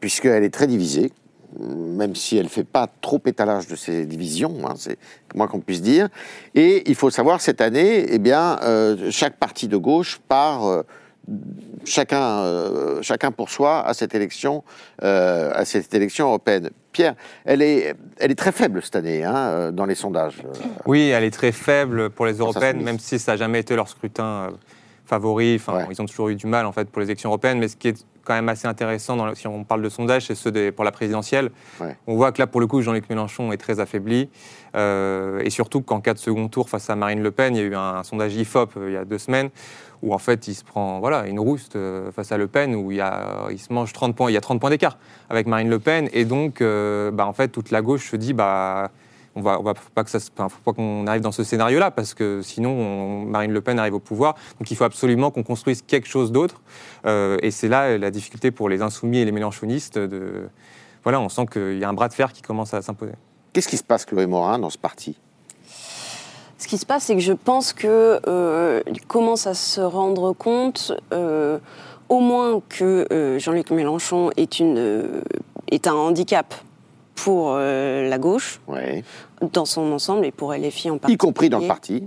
Speaker 3: puisqu'elle est très divisée, même si elle ne fait pas trop étalage de ses divisions, hein, c'est moins qu'on puisse dire. Et il faut savoir, cette année, eh bien, euh, chaque parti de gauche part... euh, chacun, euh, chacun pour soi à cette élection, à cette élection européenne. Pierre, elle est, elle est très faible cette année hein, dans les sondages.
Speaker 6: Oui, elle est très faible pour les européennes, même si ça n'a jamais été leur scrutin favori. Enfin,
Speaker 3: Ouais.
Speaker 6: Ils ont toujours eu du mal en fait pour les élections européennes. Mais ce qui est quand même assez intéressant, dans le- si on parle de sondages, c'est ceux des- pour la présidentielle.
Speaker 3: Ouais.
Speaker 6: On voit que là, pour le coup, Jean-Luc Mélenchon est très affaibli. Euh, et surtout qu'en cas de second tour face à Marine Le Pen, il y a eu un, sondage IFOP euh, il y a deux semaines où en fait il se prend voilà, une rouste euh, face à Le Pen, où il, y a, il se mange 30 points, il y a 30 points d'écart avec Marine Le Pen. Et donc, bah, en fait, toute la gauche se dit bah, on va, on va faut pas que ça, se- enfin, faut pas qu'on arrive dans ce scénario-là parce que sinon on- Marine Le Pen arrive au pouvoir. Donc il faut absolument qu'on construise quelque chose d'autre. Euh, et c'est là la difficulté pour les insoumis et les mélenchonistes. De, voilà, on sent qu'il y a un bras de fer qui commence à s'imposer.
Speaker 3: Qu'est-ce qui se passe, Chloé Morin, dans ce parti?
Speaker 1: Ce qui se passe, c'est que je pense que euh, il commence à se rendre compte, euh, au moins que euh, Jean-Luc Mélenchon est, une, euh, est un handicap pour euh, la gauche
Speaker 3: ouais.
Speaker 1: dans son ensemble et pour LFI en
Speaker 3: Y
Speaker 1: particulier.
Speaker 3: compris dans le parti.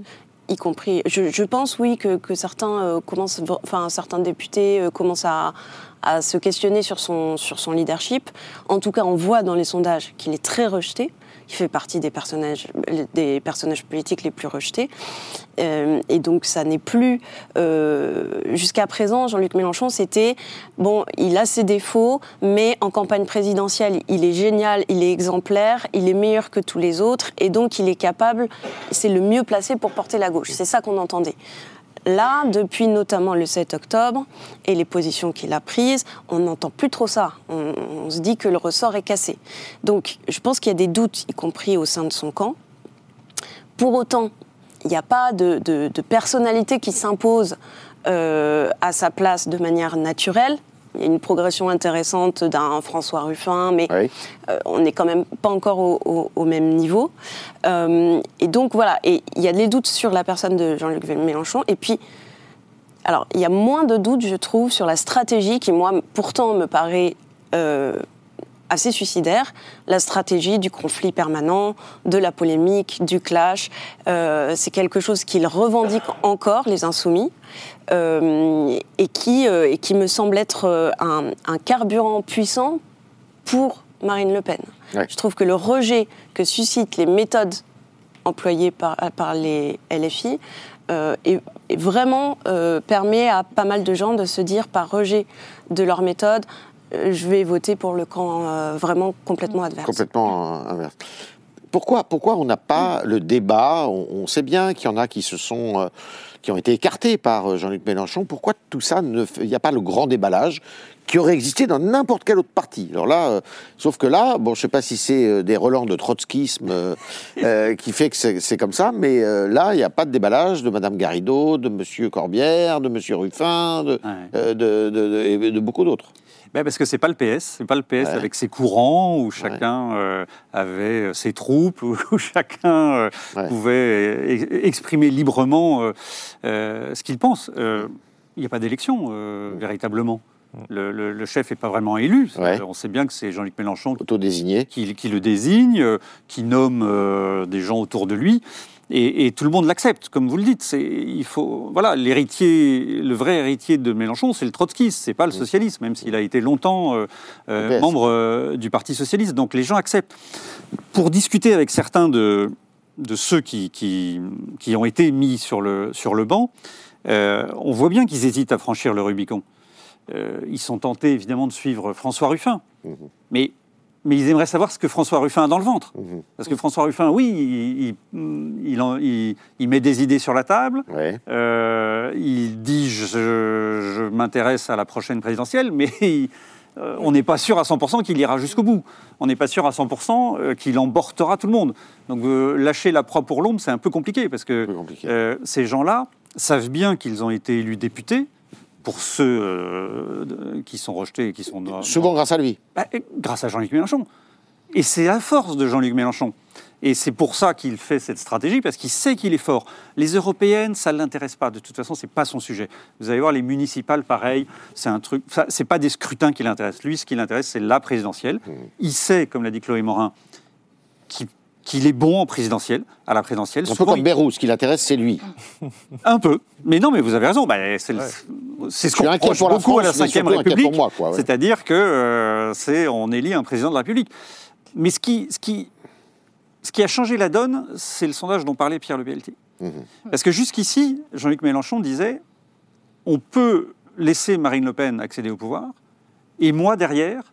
Speaker 1: y compris. Je, je pense, oui, que, que certains euh, commencent, enfin, certains députés euh, commencent à, à se questionner sur son, sur son leadership. En tout cas, on voit dans les sondages qu'il est très rejeté. Fait partie des personnages, des personnages politiques les plus rejetés. Euh, et donc, ça n'est plus. euh, Jusqu'à présent, Jean-Luc Mélenchon, c'était bon, il a ses défauts, mais en campagne présidentielle, il est génial, il est exemplaire, il est meilleur que tous les autres, et donc il est capable, c'est le mieux placé pour porter la gauche. C'est ça qu'on entendait. Là, depuis notamment le 7 octobre et les positions qu'il a prises, on n'entend plus trop ça. On, se dit que le ressort est cassé. Donc, je pense qu'il y a des doutes, y compris au sein de son camp. Pour autant, il n'y a pas de personnalité qui s'impose euh, à sa place de manière naturelle. Il y a une progression intéressante d'un François Ruffin, mais
Speaker 3: Oui.
Speaker 1: euh, on n'est quand même pas encore au, au- au même niveau. Euh, et donc voilà, et il y a des doutes sur la personne de Jean-Luc Mélenchon. Et puis, alors, il y a moins de doutes, je trouve, sur la stratégie qui, moi, pourtant, me paraît euh, assez suicidaire. La stratégie du conflit permanent, de la polémique, du clash. Euh, c'est quelque chose qu'ils revendiquent encore, les insoumis, euh, et, qui, euh, et qui me semble être un, un carburant puissant pour Marine Le Pen.
Speaker 3: Ouais.
Speaker 1: Je trouve que le rejet que suscitent les méthodes employées par, par les LFI euh, vraiment euh, permet à pas mal de gens de se dire par rejet de leur méthode, je vais voter pour le camp euh, vraiment complètement adverse.
Speaker 3: Complètement euh, inverse. Pourquoi, pourquoi on n'a pas le débat on, on sait bien qu'il y en a qui se sont, euh, qui ont été écartés par euh, Jean-Luc Mélenchon. Pourquoi tout ça ne, il n'y a pas le grand déballage qui aurait existé dans n'importe quel autre parti? Alors là, euh, sauf que là, bon, je sais pas si c'est euh, des relents de trotskisme euh, (laughs) euh, qui fait que c'est comme ça, mais euh, là, il n'y a pas de déballage de Madame Garrido, de Monsieur Corbière, de Monsieur Ruffin, de,
Speaker 5: Ouais.
Speaker 3: euh, de, de- de- et de beaucoup d'autres.
Speaker 5: Ben, parce que c'est pas le PS, c'est pas le PS
Speaker 3: Ouais.
Speaker 5: avec ses courants où chacun euh, avait euh, ses troupes, où, (laughs) où chacun euh,
Speaker 3: Ouais.
Speaker 5: pouvait ex- exprimer librement euh, ce qu'il pense. Il n'y a pas d'élection euh, véritablement. Le, le- le chef n'est pas vraiment élu.
Speaker 3: Ouais.
Speaker 5: On sait bien que c'est Jean-Luc Mélenchon qui, qui le désigne, euh, qui nomme euh, des gens autour de lui. Et, et tout le monde l'accepte, comme vous le dites. C'est, il faut, voilà, l'héritier, le vrai héritier de Mélenchon, c'est le trotskisme, c'est pas le socialisme, même s'il a été longtemps euh, euh, membre du Parti socialiste. Donc les gens acceptent. Pour discuter avec certains de, de ceux qui, qui, qui ont été mis sur le, sur le banc, on voit bien qu'ils hésitent à franchir le Rubicon. Euh, ils sont tentés évidemment de suivre François Ruffin, mais, mais ils aimeraient savoir ce que François Ruffin a dans le ventre. Parce que François Ruffin, oui, il, il, il en- il- il met des idées sur la table,
Speaker 3: Ouais.
Speaker 5: euh, il dit je, je m'intéresse à la prochaine présidentielle, mais (laughs) euh, on n'est pas sûr à 100% qu'il ira jusqu'au bout. On n'est pas sûr à 100% euh, qu'il emportera tout le monde. Donc lâcher la proie pour l'ombre, c'est un peu compliqué parce que
Speaker 3: compliqué.
Speaker 5: ces gens-là savent bien qu'ils ont été élus députés. Pour ceux euh, qui sont rejetés et qui sont dans-
Speaker 3: Souvent grâce à lui.
Speaker 5: bah, grâce à Jean-Luc Mélenchon. Et c'est la force de Jean-Luc Mélenchon. Et c'est pour ça qu'il fait cette stratégie, parce qu'il sait qu'il est fort. Les européennes, ça ne l'intéresse pas. De toute façon, ce n'est pas son sujet. Vous allez voir, les municipales, pareil, c'est un truc. Ce n'est pas des scrutins qui l'intéressent. Lui, ce qui l'intéresse, c'est la présidentielle. Il sait, comme l'a dit Chloé Morin, qu'il qu'il est bon en présidentielle, à la présidentielle.
Speaker 3: Un peu comme
Speaker 5: il-
Speaker 3: Bérou, ce qui l'intéresse, c'est lui. (laughs)
Speaker 5: un peu. Mais non, mais vous avez raison. Bah, c'est c'est ce qu'on reproche
Speaker 3: pour la
Speaker 5: beaucoup à la
Speaker 3: France,
Speaker 5: Ve République.
Speaker 3: ouais.
Speaker 5: C'est-à-dire que euh, c'est on élit un président de la République. Mais ce qui, ce qui, ce qui a changé la donne, c'est le sondage dont parlait Pierre Le Pelletier.
Speaker 3: Mhm.
Speaker 5: Parce que jusqu'ici, Jean-Luc Mélenchon disait on peut laisser Marine Le Pen accéder au pouvoir, et moi derrière,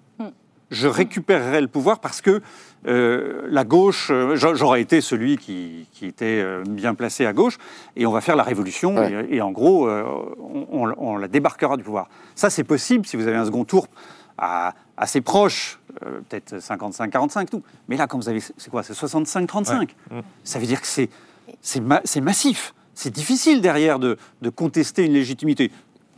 Speaker 5: je récupérerai le pouvoir parce que euh, la gauche, euh, j'a- j'aurais été celui qui, qui était euh, bien placé à gauche, et on va faire la révolution,
Speaker 3: Ouais.
Speaker 5: et, et en gros, euh, on, on- on la débarquera du pouvoir. Ça, c'est possible si vous avez un second tour à- assez proche, euh, peut-être 55-45, tout. Mais là, quand vous avez, c'est quoi C'est 65-35. Ça veut dire que c'est c'est ma- c'est massif. C'est difficile derrière de, de contester une légitimité.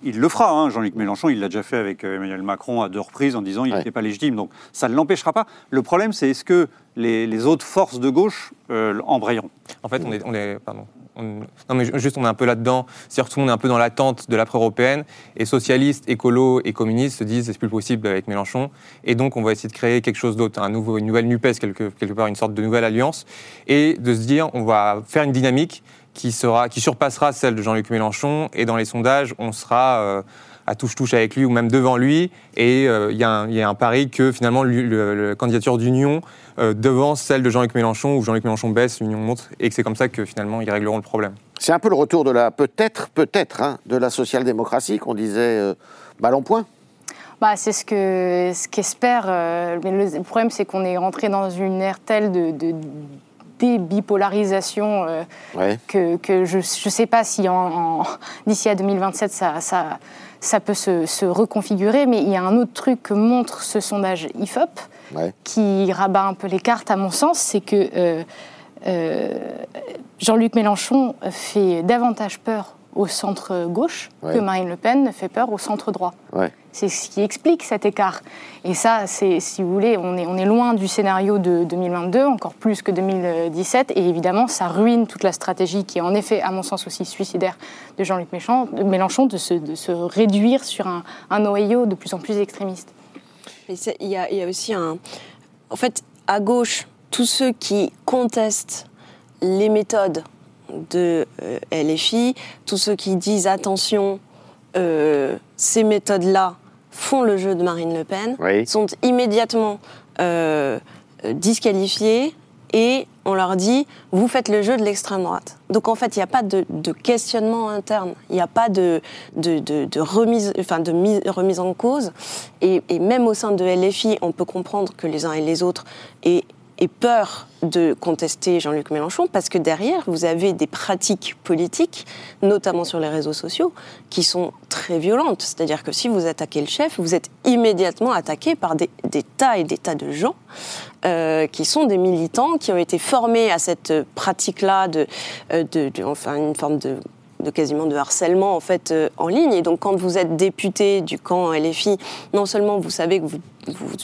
Speaker 5: Il le fera, hein, Jean-Luc Mélenchon, il l'a déjà fait avec euh, Emmanuel Macron à deux reprises en disant qu'il
Speaker 3: Ouais.
Speaker 5: n'était pas légitime. Donc ça ne l'empêchera pas. Le problème, c'est est-ce que les, les autres forces de gauche euh, embrayeront?
Speaker 6: En fait, on est, on est pardon. On- non, mais ju- juste, on est un peu là-dedans. C'est-à-dire que tout le monde est un peu dans l'attente de l'après-européenne. Et socialistes, écolos et communistes se disent c'est plus possible avec Mélenchon. Et donc, on va essayer de créer quelque chose d'autre, un nouveau, une nouvelle NUPES, quelque, quelque part, une sorte de nouvelle alliance. Et de se dire on va faire une dynamique qui, sera, qui surpassera celle de Jean-Luc Mélenchon. Et dans les sondages, on sera euh, à touche-touche avec lui ou même devant lui. Et euh, il y, a un- il y a un pari que finalement la candidature d'Union euh, devance celle de Jean-Luc Mélenchon, ou Jean-Luc Mélenchon baisse, l'Union monte, et que c'est comme ça que finalement ils régleront le problème.
Speaker 3: C'est un peu le retour de la, peut-être, peut-être, hein, de la social-démocratie qu'on disait euh, balle en point.
Speaker 4: Bah, c'est ce que ce qu'espère. euh, mais le, le problème, c'est qu'on est rentré dans une ère telle de, de débipolarisation euh,
Speaker 3: Ouais.
Speaker 4: que, que je ne sais pas si d'ici à 2027 ça, ça, ça peut se, se reconfigurer. Mais il y a un autre truc que montre ce sondage IFOP
Speaker 3: Ouais.
Speaker 4: qui rabat un peu les cartes, à mon sens, c'est que euh, euh, Jean-Luc Mélenchon fait davantage peur au centre gauche
Speaker 3: Ouais.
Speaker 4: que Marine Le Pen ne fait peur au centre droit.
Speaker 3: Ouais.
Speaker 4: C'est ce qui explique cet écart. Et ça, c'est, si vous voulez, on est, on est loin du scénario de 2022, encore plus que 2017. Et évidemment, ça ruine toute la stratégie qui est en effet, à mon sens, aussi suicidaire de Jean-Luc Mélenchon, de, Mélenchon, de, se, de se réduire sur un, un noyau de plus en plus extrémiste.
Speaker 1: Il y, a, il y a aussi un. En fait, à gauche, tous ceux qui contestent les méthodes de euh, LFI, tous ceux qui disent attention, euh, ces méthodes-là font le jeu de Marine Le Pen,
Speaker 3: Oui.
Speaker 1: sont immédiatement euh, disqualifiés et on leur dit vous faites le jeu de l'extrême droite. Donc en fait, il n'y a pas de, de questionnement interne, il n'y a pas de, de, de- de remise, enfin de mise- remise en cause. Et, et même au sein de LFI, on peut comprendre que les uns et les autres aient, aient peur de contester Jean-Luc Mélenchon parce que derrière, vous avez des pratiques politiques, notamment sur les réseaux sociaux, qui sont très violentes. C'est-à-dire que si vous attaquez le chef, vous êtes immédiatement attaqué par des, tas et des tas de gens euh, qui sont des militants qui ont été formés à cette pratique-là de, euh, enfin une forme de de quasiment de harcèlement en fait euh, en ligne. Et donc quand vous êtes député du camp LFI non seulement vous savez que vous,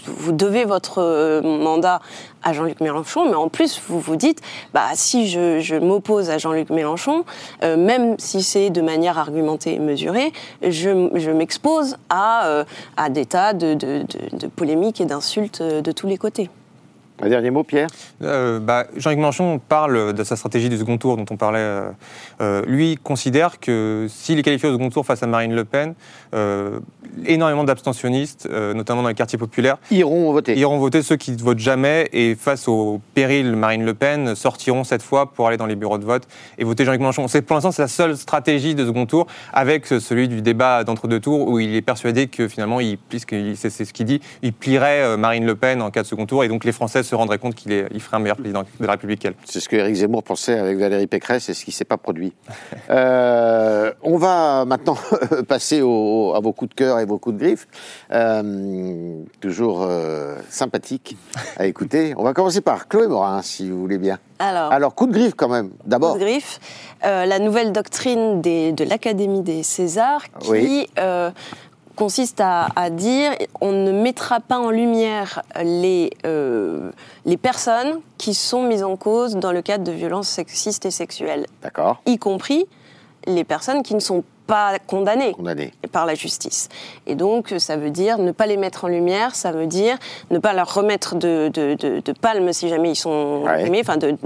Speaker 1: vous, devez votre euh, mandat à Jean-Luc Mélenchon mais en plus vous vous dites bah si je, m'oppose à Jean-Luc Mélenchon euh, même si c'est de manière argumentée et mesurée je, je m'expose à, euh, à des tas de, de, de- polémiques et d'insultes de tous les côtés
Speaker 3: Un dernier mot, Pierre
Speaker 6: Euh, bah, Jean-Luc Mélenchon parle de sa stratégie du second tour dont on parlait. euh, euh, lui considère que s'il est qualifié au second tour face à Marine Le Pen, euh, énormément d'abstentionnistes, notamment dans les quartiers populaires,
Speaker 3: Iront voter.
Speaker 6: iront voter ceux qui ne votent jamais et face au péril Marine Le Pen sortiront cette fois pour aller dans les bureaux de vote et voter Jean-Luc Mélenchon. C'est pour l'instant c'est la seule stratégie de second tour avec celui du débat d'entre-deux tours où il est persuadé que finalement, c'est ce qu'il dit, il plierait Marine Le Pen en cas de second tour et donc les Français se rendraient compte qu'il est- il ferait un meilleur président de la République qu'elle.
Speaker 3: C'est ce que Éric Zemmour pensait avec Valérie Pécresse et ce qui s'est pas produit. (laughs) Euh, on va maintenant (laughs) passer au- à vos coups de cœur et vos coups de griffe. Euh, toujours euh, sympathique à écouter. On va commencer par Chloé Morin, si vous voulez bien.
Speaker 1: alors
Speaker 3: Alors, coup de griffe quand même, d'abord.
Speaker 1: Coup de griffe, euh, la nouvelle doctrine des- de l'Académie des Césars qui
Speaker 3: Oui.
Speaker 1: Consiste à, à dire on ne mettra pas en lumière les, euh, les personnes qui sont mises en cause dans le cadre de violences sexistes et sexuelles,
Speaker 3: D'accord,
Speaker 1: y compris les personnes qui ne sont pas condamnées
Speaker 3: condamné.
Speaker 1: par la justice. Et donc, ça veut dire ne pas les mettre en lumière, ça veut dire ne pas leur remettre de, de, de, de palme si jamais ils sont
Speaker 3: Ouais.
Speaker 1: primés, enfin de,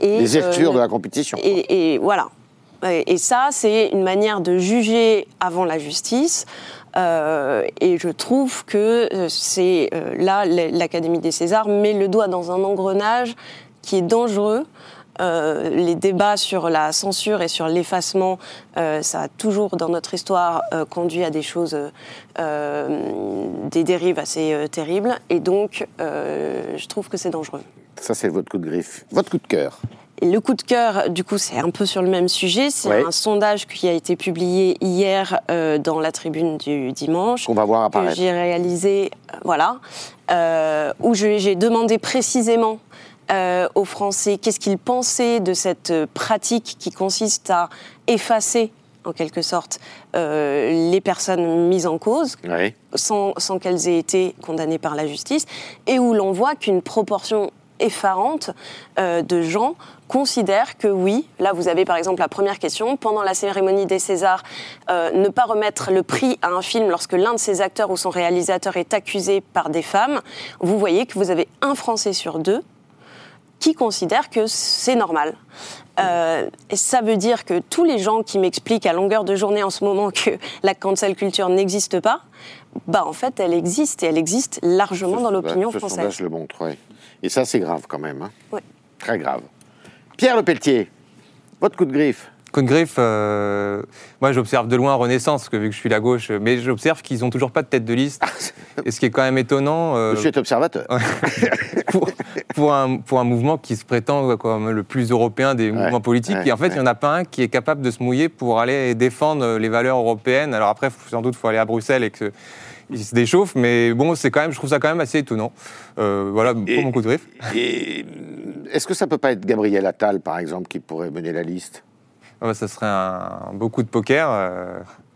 Speaker 1: et,
Speaker 3: Les
Speaker 1: euh,
Speaker 3: de la compétition.
Speaker 1: et, et voilà. Et ça, c'est une manière de juger avant la justice. Euh, et je trouve que euh, c'est euh, là l'Académie des Césars met le doigt dans un engrenage qui est dangereux. Les débats sur la censure et sur l'effacement, ça a toujours dans notre histoire conduit à des choses, des dérives assez terribles. Et donc, je trouve que c'est dangereux.
Speaker 3: Ça, c'est votre coup de griffe. Votre coup de cœur.
Speaker 1: Le coup de cœur, du coup, c'est un peu sur le même sujet. C'est un sondage qui a été publié hier euh, dans la tribune du dimanche,
Speaker 3: Qu'on va voir
Speaker 1: que
Speaker 3: apparaître.
Speaker 1: j'ai réalisé, euh, voilà, euh, où j'ai demandé précisément euh, aux Français qu'est-ce qu'ils pensaient de cette pratique qui consiste à effacer, en quelque sorte, euh, les personnes mises en cause
Speaker 3: Oui.
Speaker 1: sans, sans qu'elles aient été condamnées par la justice, et où l'on voit qu'une proportion effarante euh, de gens considèrent que oui, là vous avez par exemple la première question, pendant la cérémonie des Césars, euh, ne pas remettre le prix à un film lorsque l'un de ses acteurs ou son réalisateur est accusé par des femmes, vous voyez que vous avez un Français sur deux qui considèrent que c'est normal. Euh, et ça veut dire que tous les gens qui m'expliquent à longueur de journée en ce moment que la cancel culture n'existe pas, bah en fait elle existe et elle existe largement
Speaker 3: Ce
Speaker 1: dans l'opinion française.
Speaker 3: sondage le montre, oui. Et ça, c'est grave quand même. hein.
Speaker 1: Ouais.
Speaker 3: Très grave. Pierre Lepelletier, votre coup de griffe.
Speaker 6: Coup de griffe, euh, moi j'observe de loin Renaissance, parce que vu que je suis la gauche, mais j'observe qu'ils n'ont toujours pas de tête de liste. Et ce qui est quand même étonnant euh,
Speaker 3: Monsieur est observateur. (laughs)
Speaker 6: pour, pour un, pour un mouvement qui se prétend comme le plus européen des mouvements politiques.
Speaker 3: ouais,
Speaker 6: et en fait, il
Speaker 3: ouais.
Speaker 6: n'y en a pas un qui est capable de se mouiller pour aller défendre les valeurs européennes. Alors après, sans doute, il faut aller à Bruxelles et que il se déchauffe, mais bon, c'est quand même, je trouve ça quand même assez étonnant. Euh, voilà pour
Speaker 3: Et-
Speaker 6: mon coup de griffe.
Speaker 3: Euh, est-ce que ça peut pas être Gabriel Attal, par exemple, qui pourrait mener la liste?
Speaker 6: Ah bah, ça serait un, beau coup de poker.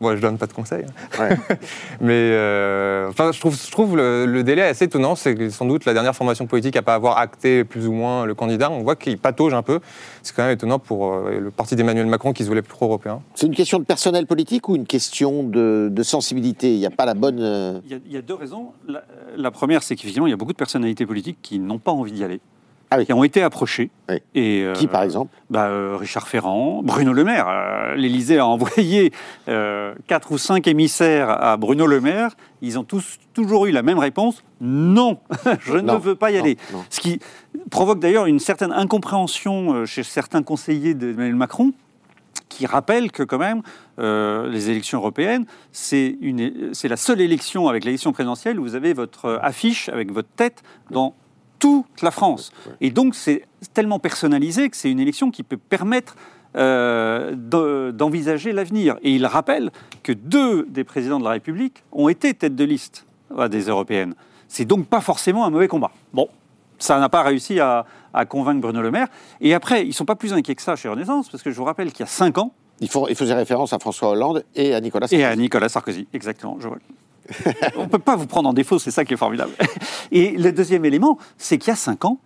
Speaker 6: Bon, je donne pas de conseils. hein.
Speaker 3: Ouais. (laughs)
Speaker 6: Mais euh, enfin, je trouve, je trouve le, le délai assez étonnant. C'est sans doute la dernière formation politique à pas avoir acté plus ou moins le candidat. On voit qu'il patauge un peu. C'est quand même étonnant pour euh, le parti d'Emmanuel Macron qui se voulait plus pro-européen.
Speaker 3: C'est une question de personnel politique ou une question de, de sensibilité? Il n'y a pas la bonne. euh,
Speaker 5: Il y, a, il y a deux raisons. La, la première, c'est qu'effectivement, il y a beaucoup de personnalités politiques qui n'ont pas envie d'y aller,
Speaker 3: Ah oui.
Speaker 5: qui ont été approchées.
Speaker 3: Oui.
Speaker 5: Et, euh,
Speaker 3: Qui, par exemple
Speaker 5: bah, euh, Richard Ferrand, Bruno Le Maire. Euh, L'Élysée a envoyé euh, quatre ou cinq émissaires à Bruno Le Maire. Ils ont tous toujours eu la même réponse non, (laughs) je
Speaker 3: Non,
Speaker 5: ne veux pas y
Speaker 3: non,
Speaker 5: aller.
Speaker 3: non.
Speaker 5: Ce qui provoque d'ailleurs une certaine incompréhension chez certains conseillers d'Emmanuel Macron qui rappellent que quand même euh, les élections européennes, c'est la seule élection avec l'élection présidentielle où vous avez votre affiche avec votre tête dans toute la France. Et donc c'est tellement personnalisé que c'est une élection qui peut permettre euh, de- d'envisager l'avenir. Et il rappelle que deux des présidents de la République ont été tête de liste à des européennes. C'est donc pas forcément un mauvais combat. Bon, ça n'a pas réussi à, à convaincre Bruno Le Maire. Et après, ils ne sont pas plus inquiets que ça chez Renaissance, parce que je vous rappelle qu'il y a cinq ans,
Speaker 3: il, faut, il faisait référence à François Hollande et à Nicolas
Speaker 5: et
Speaker 3: Sarkozy.
Speaker 5: à Nicolas Sarkozy, exactement. Je vois. On ne peut pas vous prendre en défaut, c'est ça qui est formidable. Et le deuxième élément, c'est qu'il y a cinq ans,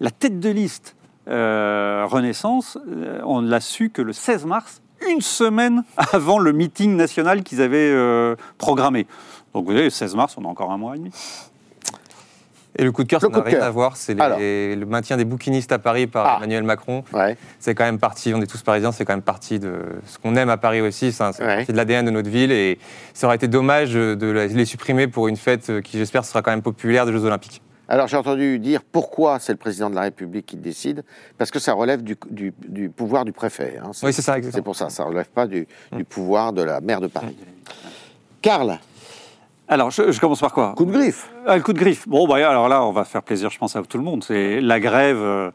Speaker 5: la tête de liste euh, Renaissance, euh, on l'a su que le 16 mars, une semaine avant le meeting national qu'ils avaient euh, programmé. Donc vous voyez, le 16 mars, on a encore un mois et demi.
Speaker 6: Et le coup de cœur, ça n'a rien à voir. C'est le maintien des bouquinistes à Paris par
Speaker 3: Ah.
Speaker 6: Emmanuel Macron.
Speaker 3: Ouais.
Speaker 6: C'est quand même parti, on est tous parisiens, c'est quand même parti de ce qu'on aime à Paris aussi, c'est c'est
Speaker 3: Ouais.
Speaker 6: de l'ADN de notre ville et ça aurait été dommage de les supprimer pour une fête euh, qui j'espère sera quand même populaire des Jeux Olympiques.
Speaker 3: Alors j'ai entendu dire pourquoi c'est le président de la République qui décide, parce que ça relève du, du- du pouvoir du préfet. hein.
Speaker 6: Oui, c'est ça,
Speaker 3: C'est
Speaker 6: exactement.
Speaker 3: pour ça, ça ne relève pas du, du pouvoir de la maire de Paris. Karl,
Speaker 5: Alors, je, je commence par quoi
Speaker 3: coup de griffe.
Speaker 5: Ah, le coup de griffe. Bon, bah, alors là, on va faire plaisir, je pense, à tout le monde. C'est la grève euh,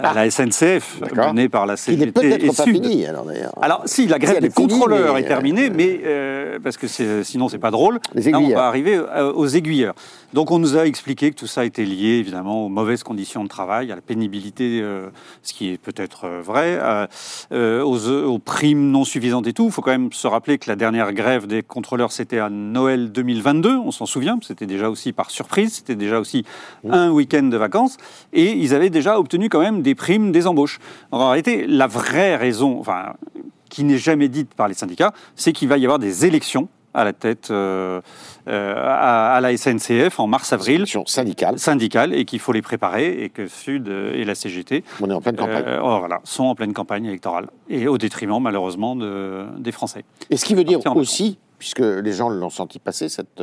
Speaker 3: Ah.
Speaker 5: la SNCF, menée par la
Speaker 3: Qui n'est
Speaker 5: CGT
Speaker 3: peut-être pas
Speaker 5: Sud.
Speaker 3: fini, alors d'ailleurs.
Speaker 5: Alors, si, la grève des
Speaker 3: finie,
Speaker 5: contrôleurs
Speaker 3: mais,
Speaker 5: est terminée,
Speaker 3: euh,
Speaker 5: mais euh, parce que c'est- sinon, c'est pas drôle. Là, on va arriver euh, aux aiguilleurs. Donc, on nous a expliqué que tout ça était lié, évidemment, aux mauvaises conditions de travail, à la pénibilité, euh, ce qui est peut-être euh, vrai, euh, euh, aux, aux primes non suffisantes et tout. Il faut quand même se rappeler que la dernière grève des contrôleurs, c'était à Noël 2022, on s'en souvient, c'était déjà aussi par surprise, c'était déjà aussi un week-end de vacances, et ils avaient déjà obtenu quand même des primes des embauches. En réalité, la vraie raison, enfin, qui n'est jamais dite par les syndicats, c'est qu'il va y avoir des élections à la tête euh, euh, à, à la SNCF en mars-avril,
Speaker 3: syndicale.
Speaker 5: syndicales, et qu'il faut les préparer, et que Sud et la CGT
Speaker 3: On est en pleine campagne.
Speaker 5: euh, oh, voilà, sont en pleine campagne électorale, et au détriment malheureusement de- des Français.
Speaker 3: Et ce qui veut dire aussi, puisque les gens l'ont senti passer, cette,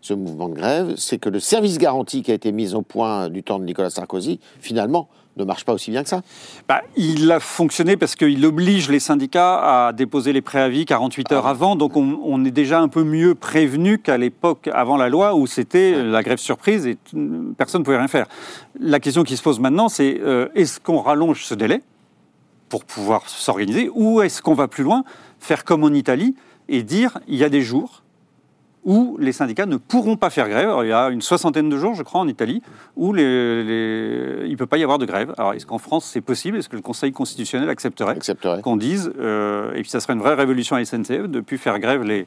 Speaker 3: ce mouvement de grève, c'est que le service garanti qui a été mis au point du temps de Nicolas Sarkozy, finalement, ne marche pas aussi bien que ça.
Speaker 5: Bah, il a fonctionné parce qu'il oblige les syndicats à déposer les préavis 48 heures avant, donc on, on est déjà un peu mieux prévenu qu'à l'époque avant la loi où c'était la grève surprise et personne ne pouvait rien faire. La question qui se pose maintenant, c'est euh, est-ce qu'on rallonge ce délai pour pouvoir s'organiser ou est-ce qu'on va plus loin, faire comme en Italie et dire il y a des jours où les syndicats ne pourront pas faire grève. Alors, il y a une soixantaine de jours, je crois, en Italie, où les- les- il ne peut pas y avoir de grève. Alors, est-ce qu'en France, c'est possible? Est-ce que le Conseil constitutionnel accepterait
Speaker 3: Accepterait.
Speaker 5: qu'on dise, euh, et puis ça serait une vraie révolution à SNCF, de plus faire grève les,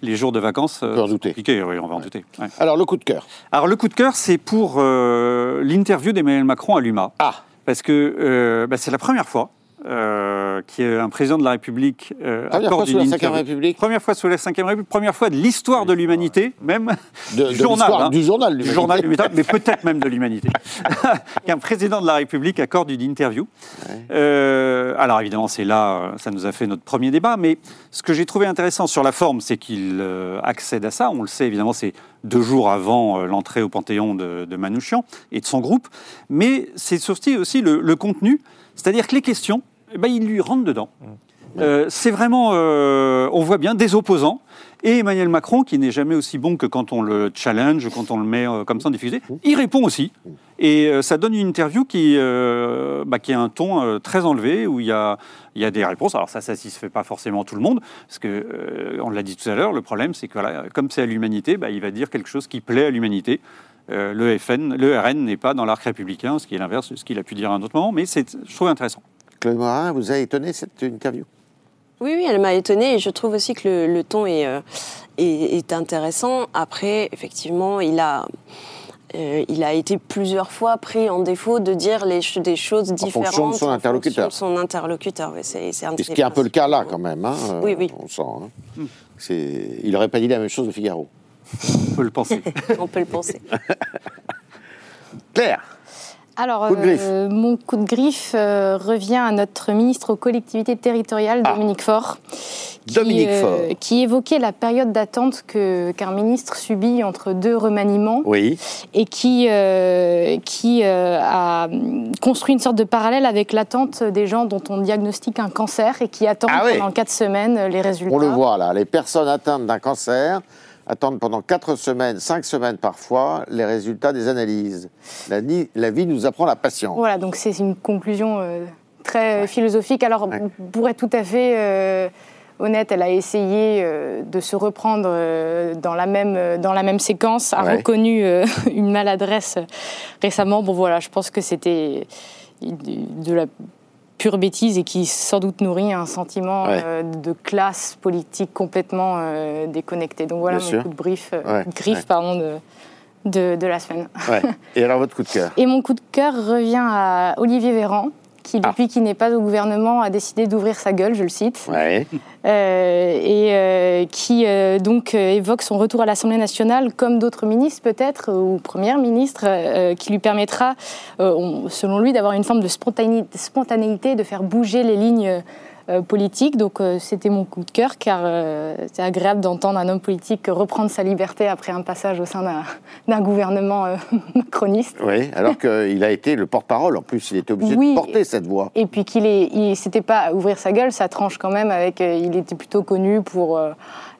Speaker 5: les jours de vacances euh,
Speaker 3: peut en douter.
Speaker 5: Oui, on va en douter. ouais.
Speaker 3: Alors, le coup de cœur.
Speaker 5: Alors, le coup de cœur, c'est pour euh, l'interview d'Emmanuel Macron à l'UMA.
Speaker 3: Ah
Speaker 5: Parce que bah, c'est la première fois euh, qui est un président de la République euh,
Speaker 3: Première fois sous la Ve
Speaker 5: interview-
Speaker 3: République
Speaker 5: Première fois sous la Ve République, première fois de l'histoire de l'humanité, même
Speaker 3: de, (laughs) de
Speaker 5: du journal, hein.
Speaker 3: du journal.
Speaker 5: du journal mais peut-être même de l'humanité, (laughs) qu'un président de la République accorde une interview. Euh, alors évidemment, c'est là, euh, ça nous a fait notre premier débat, mais ce que j'ai trouvé intéressant sur la forme, c'est qu'il accède à ça. On le sait, évidemment, c'est deux jours avant l'entrée au Panthéon de, de Manouchian et de son groupe, mais c'est aussi le, le contenu, c'est-à-dire que les questions, eh ben, il lui rentre dedans. Euh, c'est vraiment, euh, on voit bien des opposants et Emmanuel Macron, qui n'est jamais aussi bon que quand on le challenge, quand on le met euh, comme ça en diffusé, il répond aussi. Et ça donne une interview qui, bah, qui a un ton très enlevé, où il y a, il y a des réponses. Alors ça, ça ne satisfait pas forcément tout le monde, parce que, on l'a dit tout à l'heure, le problème, c'est que voilà, comme c'est à l'humanité, bah, il va dire quelque chose qui plaît à l'humanité. Euh, le FN, le RN n'est pas dans l'arc républicain, ce qui est l'inverse de ce qu'il a pu dire à un autre moment, mais c'est, je trouve intéressant.
Speaker 3: Claude Morin, vous a étonné cette interview?
Speaker 1: Oui, oui, elle m'a étonnée et je trouve aussi que le, le ton est, euh, est, est intéressant. Après, effectivement, il a, euh, il a été plusieurs fois pris en défaut de dire les, ch- des choses différentes
Speaker 3: fonction de son
Speaker 1: en
Speaker 3: interlocuteur.
Speaker 1: fonction de son interlocuteur. Oui, c'est,
Speaker 3: Ce qui est un peu le cas là, quand même. hein, euh,
Speaker 1: Oui, oui.
Speaker 3: On sent. hein. C'est- Il n'aurait pas dit la même chose de Figaro.
Speaker 5: On peut le penser. (laughs)
Speaker 1: On peut le penser.
Speaker 3: Claire
Speaker 4: Alors,
Speaker 3: Coup
Speaker 4: euh, mon coup de griffe euh, revient à notre ministre aux collectivités territoriales,
Speaker 3: Ah.
Speaker 4: Dominique Faure, qui,
Speaker 3: Dominique
Speaker 4: euh,
Speaker 3: Faure.
Speaker 4: qui évoquait la période d'attente que- qu'un ministre subit entre deux remaniements
Speaker 3: Oui.
Speaker 4: et qui, euh, qui euh, a construit une sorte de parallèle avec l'attente des gens dont on diagnostique un cancer et qui attendent
Speaker 3: Ah oui.
Speaker 4: pendant quatre semaines les résultats.
Speaker 3: On le voit là, les personnes atteintes d'un cancer attendent pendant 4 semaines, 5 semaines parfois, les résultats des analyses. La, vie nous apprend la patience.
Speaker 4: Voilà, donc c'est une conclusion euh, très philosophique. Alors,
Speaker 3: Ouais.
Speaker 4: pour être tout à fait euh, honnête, elle a essayé euh, de se reprendre euh, dans, la même, euh, dans la même séquence, a
Speaker 3: Ouais.
Speaker 4: reconnu euh, (laughs) une maladresse euh, récemment. Bon, voilà, je pense que c'était de la pure bêtise et qui sans doute nourrit un sentiment
Speaker 3: Ouais.
Speaker 4: euh, de classe politique complètement euh, déconnecté. Donc voilà
Speaker 3: Bien
Speaker 4: mon
Speaker 3: sûr.
Speaker 4: coup de brief, euh,
Speaker 3: Ouais,
Speaker 4: griffe pardon, de, de, de la semaine.
Speaker 3: Et alors, votre coup de (laughs) cœur?
Speaker 4: Et mon coup de cœur revient à Olivier Véran, qui,
Speaker 3: Ah.
Speaker 4: depuis qu'il n'est pas au gouvernement, a décidé d'ouvrir sa gueule, je le cite,
Speaker 3: Ouais.
Speaker 4: euh, et euh, qui euh, donc évoque son retour à l'Assemblée nationale, comme d'autres ministres peut-être, ou première ministre, qui lui permettra, on- selon lui, d'avoir une forme de spontané- spontanéité, de faire bouger les lignes euh, politiques. Donc euh, c'était mon coup de cœur, car euh, c'est agréable d'entendre un homme politique reprendre sa liberté après un passage au sein d'un- gouvernement (laughs) macroniste.
Speaker 3: Oui, alors qu'il (laughs) a été le porte-parole. En plus, il était obligé
Speaker 4: Oui.
Speaker 3: de porter cette voix.
Speaker 4: Et puis qu'il est, il, c'était pas ouvrir sa gueule, ça tranche quand même avec. il était plutôt connu pour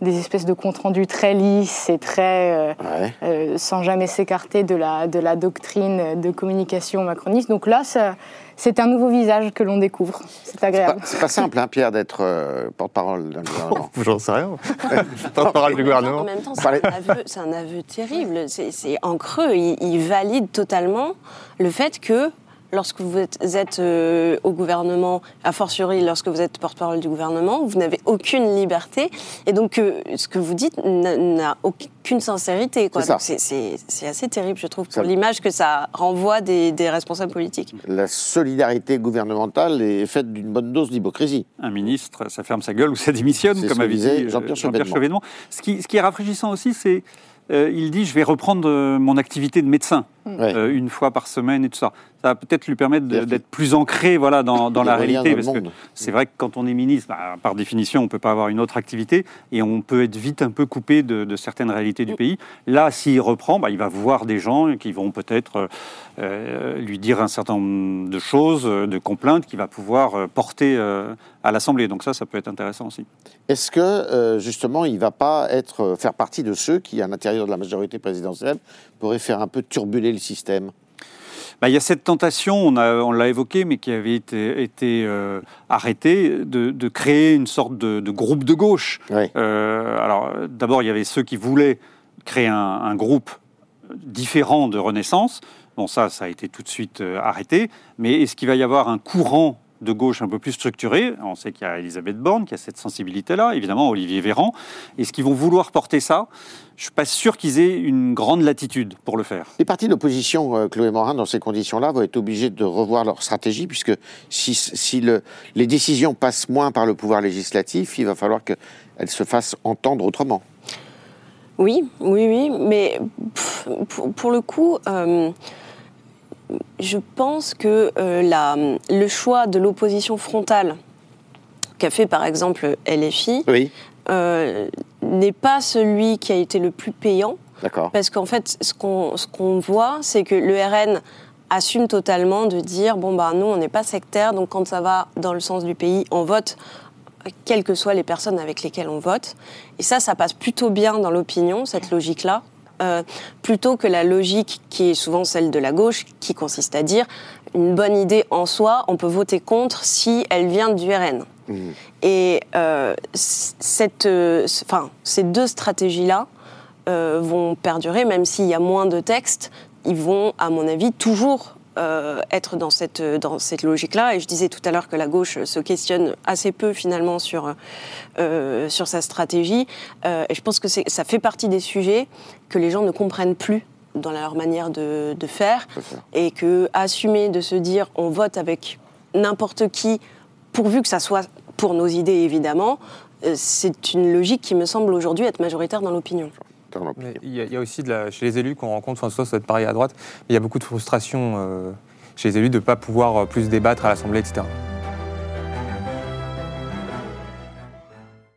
Speaker 4: des espèces de comptes rendus très lisses et très
Speaker 3: Ouais.
Speaker 4: euh, sans jamais s'écarter de la de la doctrine de communication macroniste. Donc là, ça, c'est un nouveau visage que l'on découvre. C'est
Speaker 3: C'est pas,
Speaker 4: agréable.
Speaker 3: c'est pas simple, hein, Pierre, d'être euh, porte-parole d'un gouvernement. (laughs)
Speaker 6: J'en sais rien. (laughs) Porte-parole du
Speaker 1: En
Speaker 6: gouvernement.
Speaker 1: même temps, c'est un, aveu- c'est un aveu terrible. C'est c'est en creux. Il, il valide totalement le fait que lorsque vous êtes, euh, au gouvernement, a fortiori lorsque vous êtes porte-parole du gouvernement, vous n'avez aucune liberté. Et donc, euh, ce que vous dites n'a- aucune sincérité.
Speaker 3: C'est
Speaker 1: assez terrible, je trouve, pour l'image que ça renvoie des, des responsables politiques.
Speaker 3: La solidarité gouvernementale est faite d'une bonne dose d'hypocrisie.
Speaker 5: un ministre, ça ferme sa gueule ou ça démissionne, comme avait dit euh,
Speaker 3: Jean-Pierre Chevènement.
Speaker 5: Chevènement. Ce qui, ce qui est rafraîchissant aussi, c'est euh, il dit je vais reprendre mon activité de médecin Euh, une fois par semaine et tout ça. Ça va peut-être lui permettre d'être plus ancré voilà, dans, la réalité.
Speaker 3: dans
Speaker 5: parce que c'est vrai que quand on est ministre, bah, par définition, on ne peut pas avoir une autre activité et on peut être vite un peu coupé de, de certaines réalités
Speaker 3: Mm.
Speaker 5: du pays. Là, s'il reprend, bah, il va voir des gens qui vont peut-être euh, euh, lui dire un certain nombre de choses, de complaintes qu'il va pouvoir porter euh, à l'Assemblée. Donc ça, ça peut être intéressant aussi.
Speaker 3: Est-ce que, justement, il ne va pas être, faire partie de ceux qui, à l'intérieur de la majorité présidentielle, pourraient faire un peu turbuler le système
Speaker 5: Bah, il y a cette tentation, on, l'a évoqué, mais qui avait été, été, euh, arrêtée, de, de créer une sorte de, de groupe de gauche.
Speaker 3: Oui.
Speaker 5: Euh, alors, d'abord, il y avait ceux qui voulaient créer un, un groupe différent de Renaissance. Bon, ça, ça a été tout de suite euh, arrêté. Mais est-ce qu'il va y avoir un courant de gauche un peu plus structurés. On sait qu'il y a Elisabeth Borne qui a cette sensibilité-là, évidemment Olivier Véran. Est-ce qu'ils vont vouloir porter ça? Je suis pas sûr qu'ils aient une grande latitude pour le faire.
Speaker 3: Les partis d'opposition, euh, Chloé Morin, dans ces conditions-là, vont être obligés de revoir leur stratégie, puisque si, si le- les décisions passent moins par le pouvoir législatif, il va falloir qu'elles se fassent entendre autrement.
Speaker 1: Oui, oui, oui, mais pour le coup, euh, je pense que euh, la- le choix de l'opposition frontale qu'a fait par exemple LFI
Speaker 3: Oui,
Speaker 1: euh, n'est pas celui qui a été le plus payant. Parce qu'en fait, ce qu'on ce qu'on voit, c'est que le RN assume totalement de dire bon, bah, nous, on n'est pas sectaire, donc quand ça va dans le sens du pays, on vote, quelles que soient les personnes avec lesquelles on vote. Et ça, ça passe plutôt bien dans l'opinion, cette logique-là. Euh, plutôt que la logique qui est souvent celle de la gauche, qui consiste à dire une bonne idée en soi, on peut voter contre si elle vient du RN. Et euh, cette, euh, enfin, ces deux stratégies-là vont perdurer, même s'il y a moins de textes, ils vont, à mon avis, toujours euh, être dans cette, dans cette logique-là. Et je disais tout à l'heure que la gauche se questionne assez peu finalement sur, euh, sur sa stratégie. Euh, et je pense que ça fait partie des sujets que les gens ne comprennent plus dans leur manière de, de faire et que assumer de se dire on vote avec n'importe qui pourvu que ça soit pour nos idées évidemment euh, c'est une logique qui me semble aujourd'hui être majoritaire dans l'opinion.
Speaker 6: Il y, a, il y a aussi de la- chez les élus qu'on rencontre, enfin, soit ça doit être pareil à droite, mais il y a beaucoup de frustration euh, chez les élus de ne pas pouvoir euh, plus débattre à l'Assemblée, etc.